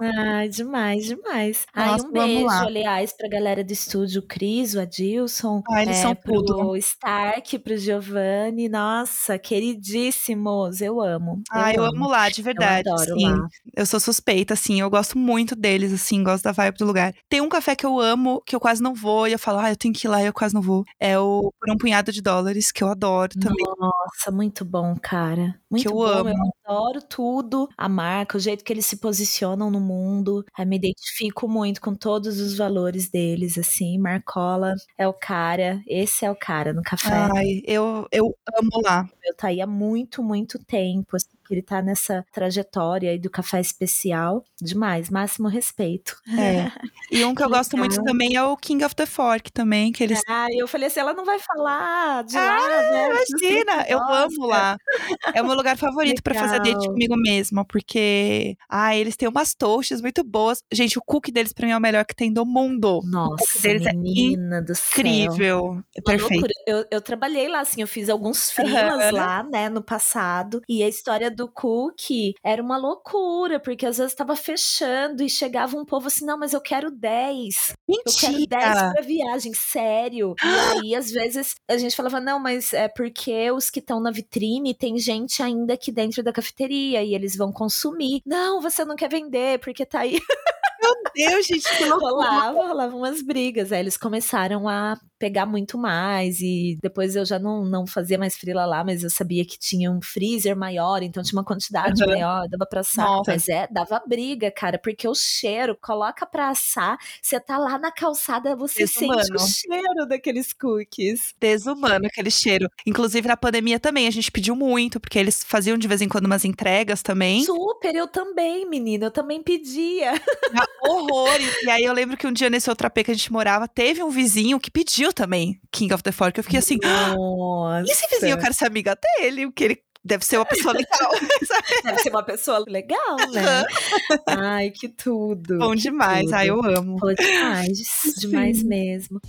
Ai, demais, demais. Ai, Nossa, um beijo, lá. aliás, pra galera do estúdio, o Cris, o Adilson. Ah, eles é, são pro tudo. Stark, pro Giovanni. Nossa, queridíssimos. Eu amo. Ah, eu amo lá, de verdade. Eu adoro assim. lá. Eu sou suspeita, assim, eu gosto muito deles, assim, gosto da vibe do lugar. Tem um café que eu amo, que eu quase não vou, e eu falo, ah, eu tenho que ir lá e eu quase não vou. É o Por um Punhado de Dólares, que eu adoro também. Nossa, muito bom, cara. Muito eu bom. amo. Eu adoro tudo. A marca, o jeito que eles se posicionam no mundo. Eu me identifico muito com todos os valores deles, assim. Marcola é o cara. Esse é o cara no café. Ai, eu, eu amo lá. Eu tá aí há muito, muito tempo. assim, que ele tá nessa trajetória aí do café especial. Demais, máximo respeito. É. E um que, eu gosto muito também é o King of the Fork também, que eles. Ah, eu falei assim, ela não vai falar de Ah, lá, né? Imagina, eu amo lá. É o meu lugar favorito pra fazer date comigo mesma, porque ah, eles têm umas toasts muito boas. Gente, o cookie deles pra mim é o melhor que tem do mundo. Nossa, deles é menina do céu. Incrível, é perfeito. Eu, eu trabalhei lá, assim, eu fiz alguns freelas Aham. lá, né, no passado. E a história do cookie era uma loucura, porque às vezes tava fechando e chegava um povo assim, não, mas eu quero 10. Eu quero 10 Mentira! pra viagem, sério. E aí, às vezes, a gente falava, não, mas é porque os que estão na vitrine tem gente ainda aqui dentro da cafeteria e eles vão consumir. Não, você não quer vender, porque tá aí. Meu Deus, gente, que loucura. rolava, rolava umas brigas. Aí eles começaram a pegar muito mais e depois eu já não, não fazia mais frila lá, mas eu sabia que tinha um freezer maior, então tinha uma quantidade Aham. maior, dava pra assar. Nossa. Mas é, dava briga, cara, porque o cheiro, coloca pra assar, você tá lá na calçada, você sente o Desumano. cheiro daqueles cookies. Desumano aquele cheiro. Inclusive na pandemia também, a gente pediu muito, porque eles faziam de vez em quando umas entregas também. Super, eu também, menina, eu também pedia. Horrores. E aí eu lembro que um dia nesse outro AP que a gente morava, teve um vizinho que pediu também King of the Fork. Eu fiquei assim, Nossa. e esse vizinho eu quero ser amiga dele, porque ele deve ser uma pessoa legal. sabe? Deve ser uma pessoa legal, né? Ai, que tudo. Bom que demais. tudo. Ai, eu amo. Pô, demais, demais mesmo.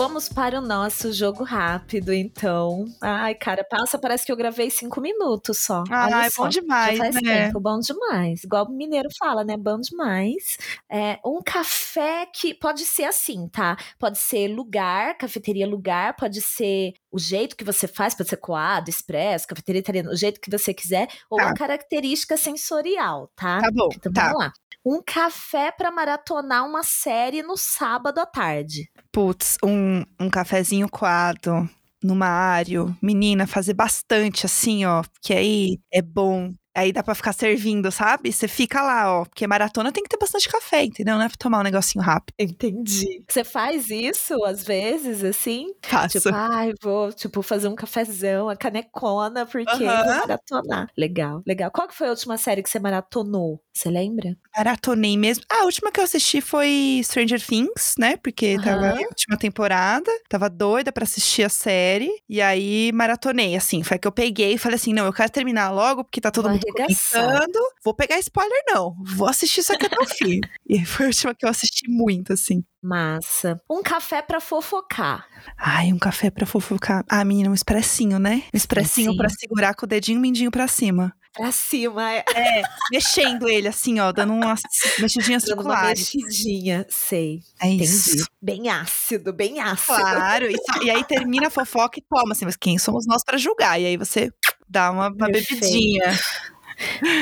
Vamos para o nosso jogo rápido, então. Ai, cara, passa, parece que eu gravei cinco minutos só. Olha Ai, só. bom demais, Já faz né? tempo, bom demais. Igual o mineiro fala, né? Bom demais. É, um café que pode ser assim, tá? Pode ser lugar, cafeteria lugar, pode ser o jeito que você faz, pode ser coado, expresso, cafeteria italiana, o jeito que você quiser, ou Tá. a característica sensorial, tá? Tá bom, Então tá. vamos lá. Um café para maratonar uma série no sábado à tarde. Putz, um, um cafezinho coado numa área, menina, fazer bastante assim, ó, que aí é bom. Aí dá pra ficar servindo, sabe? Você fica lá, ó, porque maratona tem que ter bastante café, entendeu? Não é pra tomar um negocinho rápido. Entendi. Você faz isso às vezes, assim? Faço. Tipo, ai, vou, tipo, fazer um cafezão, a canecona, porque Aham. vou maratonar. Legal, legal. Qual que foi a última série que você maratonou? Você lembra? Maratonei mesmo. Ah, a última que eu assisti foi Stranger Things, né? Porque tava Aham. na última temporada. Tava doida pra assistir a série. E aí maratonei, assim. Foi que eu peguei e falei assim: não, eu quero terminar logo, porque tá todo mundo comentando. Vou pegar spoiler, não. Vou assistir isso aqui até o fim. E foi a última que eu assisti muito, assim. Massa. Um café pra fofocar. Ai, um café pra fofocar. Ah, menina, um expressinho, né? Um expressinho pra segurar com o dedinho mindinho pra cima. Pra cima, é. É, mexendo ele assim, ó, dando umas mexidinhas Dando uma circulares. mexidinha, sei. É Entendi. isso. Bem ácido, bem ácido. Claro, e, e aí termina a fofoca e toma, assim, mas quem somos nós pra julgar? E aí você dá uma, uma bebidinha.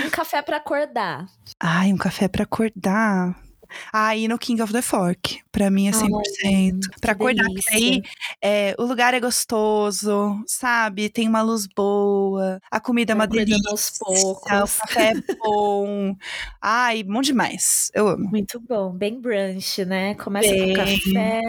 Um café pra acordar. Ai, um café pra acordar. Aí no King of the Fork, pra mim é 100%. pra que acordar, porque aí é, o lugar é gostoso, sabe? Tem uma luz boa, a comida é uma Vai delícia. aos O poucos. café é bom. Ai, bom demais. Eu amo. Muito bom, bem brunch, né? Começa Bem, com café,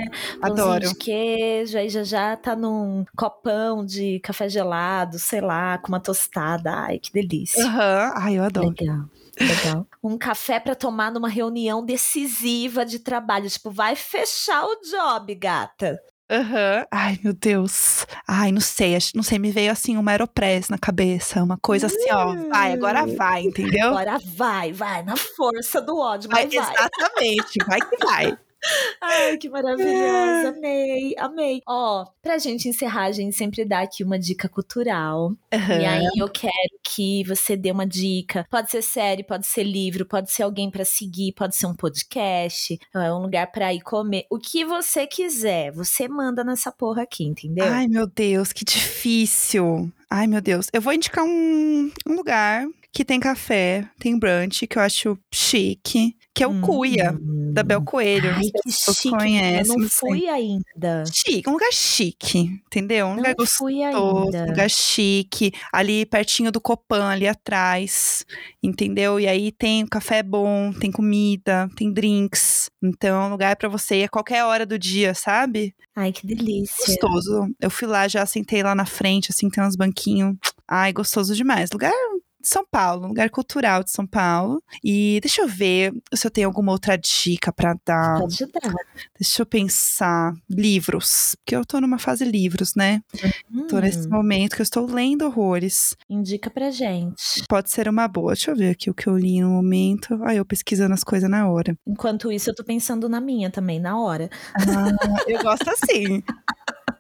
Adoro. de queijo, aí já já tá num copão de café gelado, sei lá, com uma tostada. Ai, que delícia. Aham. Ai, eu adoro. Legal. Legal. Um café pra tomar numa reunião decisiva de trabalho. Tipo, vai fechar o job, gata. Aham. Ai, meu Deus. Ai, não sei. acho- Não sei, me veio assim uma Aeropress na cabeça. Uma coisa assim, ó. Vai, agora vai, entendeu? Agora vai, vai, na força do ódio, vai. exatamente, vai que vai. Ai, que maravilhosa. Amei, amei. Ó, pra gente encerrar, a gente sempre dá aqui uma dica cultural. E aí eu quero que você dê uma dica. Pode ser série, pode ser livro, pode ser alguém pra seguir, pode ser um podcast, é um lugar pra ir comer. O que você quiser, você manda nessa porra aqui, entendeu? Ai, meu Deus, que difícil. Ai, meu Deus. Eu vou indicar um, um lugar que tem café, tem brunch, que eu acho chique, que é o Cuia, da Bel Coelho. Hum. Ai, sei que chique. conhecem, Eu não fui ainda. Chique, um lugar chique, entendeu? Um lugar Não fui gostoso, ainda. um lugar chique, ali pertinho do Copan, ali atrás, entendeu? E aí tem café bom, tem comida, tem drinks. Então, é um lugar pra você ir a qualquer hora do dia, sabe? Ai, que delícia. Gostoso. Eu fui lá, já sentei lá na frente, assim, tem uns banquinhos. Ai, gostoso demais. Lugar São Paulo, um lugar cultural de São Paulo. E deixa eu ver se eu tenho alguma outra dica pra dar. Pode dar. Deixa eu pensar. Livros. Porque eu tô numa fase livros, né? Tô nesse Hum, momento que eu estou lendo horrores. indica pra gente. Pode ser uma boa. Deixa eu ver aqui o que eu li no momento. Ai, eu pesquisando as coisas na hora. Enquanto isso, eu tô pensando na minha também, na hora. Ah, eu gosto assim.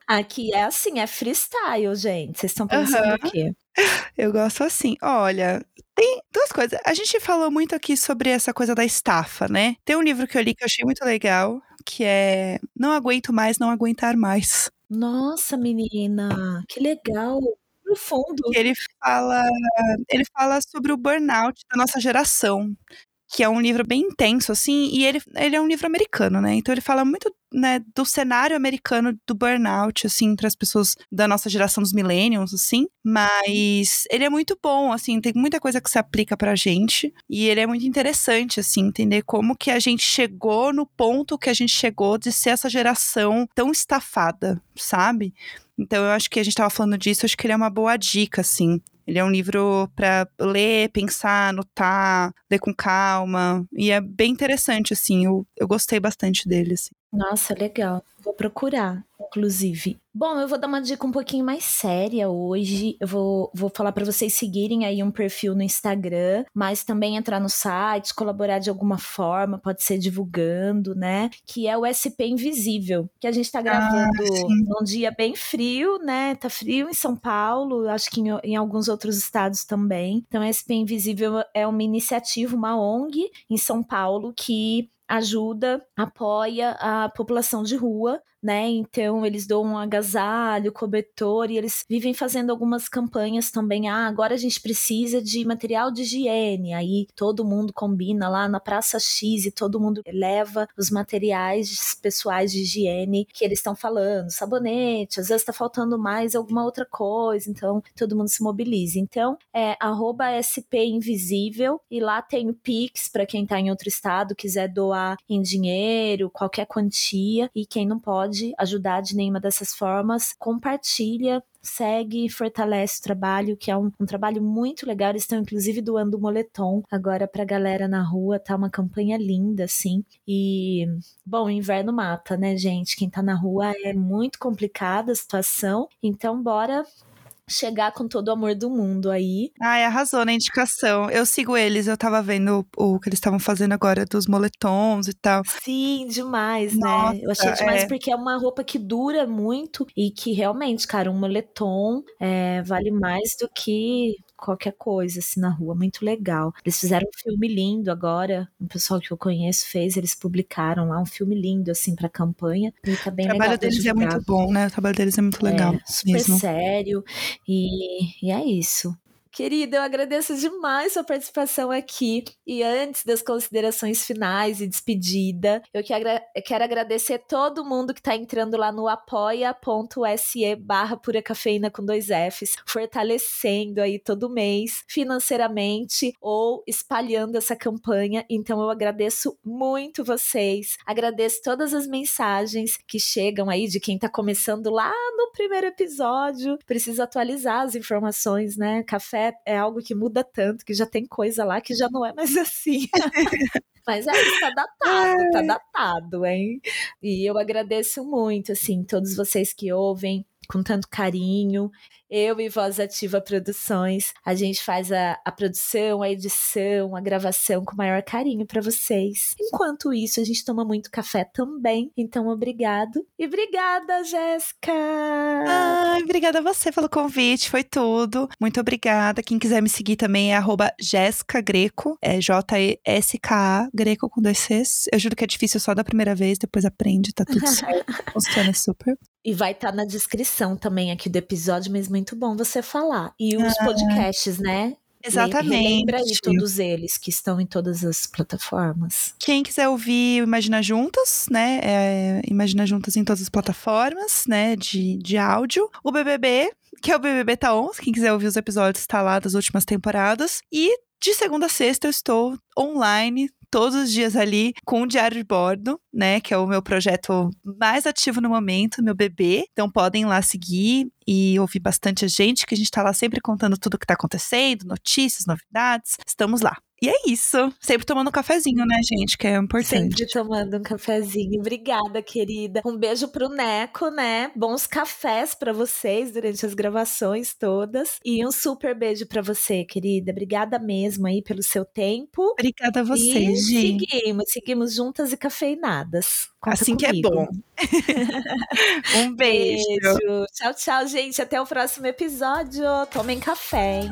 Aqui é assim, é freestyle, gente. Vocês estão pensando Aham. o quê? Eu gosto assim. Olha, tem duas coisas. A gente falou muito aqui sobre essa coisa da estafa, né? Tem um livro que eu li que eu achei muito legal, que é Não Aguento Mais, Não Aguentar Mais. Nossa, menina, que legal. Profundo. Ele fala, ele fala sobre o burnout da nossa geração. Que é um livro bem intenso, assim, e ele, ele é um livro americano, né? Então ele fala muito né, do cenário americano do burnout, assim, para as pessoas da nossa geração dos millennials, assim. Mas ele é muito bom, assim, tem muita coisa que se aplica pra gente. E ele é muito interessante, assim, entender como que a gente chegou no ponto que a gente chegou de ser essa geração tão estafada, sabe? Então eu acho que a gente tava falando disso, acho que ele é uma boa dica, assim. Ele é um livro para ler, pensar, anotar, ler com calma. E é bem interessante, assim. Eu, eu gostei bastante dele, assim. Nossa, legal. Vou procurar, inclusive. Bom, eu vou dar uma dica um pouquinho mais séria hoje. Eu vou, vou falar para vocês seguirem aí um perfil no Instagram, mas também entrar no site, colaborar de alguma forma, pode ser divulgando, né? Que é o SP Invisível, que a gente tá gravando sim. num dia bem frio, né? Tá frio em São Paulo, acho que em, em alguns outros estados também. Então, SP Invisível é uma iniciativa, uma ONG em São Paulo que ajuda, apoia a população de rua, né? Então eles dão um agasalho, cobertor e eles vivem fazendo algumas campanhas também. Ah, agora a gente precisa de material de higiene. Aí todo mundo combina lá na Praça X e todo mundo leva os materiais pessoais de higiene que eles estão falando, sabonete, às vezes tá faltando mais alguma outra coisa, então todo mundo se mobiliza. Então é arroba SP Invisível e lá tem o Pix para quem tá em outro estado, quiser doar em dinheiro, qualquer quantia e quem não pode ajudar de nenhuma dessas formas, compartilha, segue fortalece o trabalho, que é um, um trabalho muito legal. Eles estão, inclusive, doando moletom agora pra galera na rua. Tá uma campanha linda, assim. E, bom, inverno mata, né, gente? Quem tá na rua é muito complicada a situação. Então, bora chegar com todo o amor do mundo aí. Ai, arrasou na indicação. Eu sigo eles, eu tava vendo o, o que eles estavam fazendo agora dos moletons e tal. Sim, demais, Nossa, né? Eu achei demais é. porque é uma roupa que dura muito e que realmente, cara, um moletom é, vale mais do que qualquer coisa assim na rua, muito legal. Eles fizeram um filme lindo agora, um pessoal que eu conheço fez, eles publicaram lá um filme lindo assim para campanha. E tá bem o trabalho legal deles é muito bom, né? O trabalho deles é muito legal. É, super mesmo. sério e, e é isso. Querida, eu agradeço demais sua participação aqui. E antes das considerações finais e despedida, eu quero agradecer todo mundo que está entrando lá no apoia.se barra pura cafeína com dois Fs, fortalecendo aí todo mês financeiramente ou espalhando essa campanha. Então eu agradeço muito vocês. Agradeço todas as mensagens que chegam aí de quem está começando lá no primeiro episódio. Preciso atualizar as informações, né? Café é algo que muda tanto, que já tem coisa lá que já não é mais assim. Mas é, tá datado, tá datado, hein? E eu agradeço muito, assim, todos vocês que ouvem com tanto carinho eu e Voz Ativa Produções, a gente faz a, a produção, a edição, a gravação com o maior carinho para vocês. Enquanto isso, a gente toma muito café também. Então, obrigado. E obrigada, Jéssica! Ai, obrigada a você pelo convite, foi tudo. Muito obrigada. Quem quiser me seguir também é arroba Jéssica Greco, é J-E-S-K-A, Greco com dois Cs. Eu juro que é difícil só da primeira vez, depois aprende, tá tudo certo. Funciona super. E vai estar tá na descrição também aqui do episódio, mas muito bom você falar. E os ah, podcasts, né? Exatamente. Lembra de todos eles que estão em todas as plataformas. Quem quiser ouvir o Imagina Juntas, né? É, Imagina Juntas em todas as plataformas, né? De, de áudio. O BBB, que é o BBB Tá 11. Quem quiser ouvir os episódios, tá lá das últimas temporadas. E de segunda a sexta eu estou online todos os dias ali com o Diário de Bordo, né? Que é o meu projeto mais ativo no momento, meu bebê. Então podem lá seguir e ouvir bastante gente, que a gente tá lá sempre contando tudo o que tá acontecendo, notícias, novidades. Estamos lá. E é isso. Sempre tomando um cafezinho, né, gente? Que é importante. Sempre tomando um cafezinho. Obrigada, querida. Um beijo pro Neco, né? Bons cafés para vocês durante as gravações todas. E um super beijo para você, querida. Obrigada mesmo aí pelo seu tempo. Obrigada a você, e gente. Seguimos, seguimos juntas e cafeinadas. Conta assim comigo. que é bom. um beijo. beijo. Tchau, tchau, gente. Até o próximo episódio. Tomem café, hein?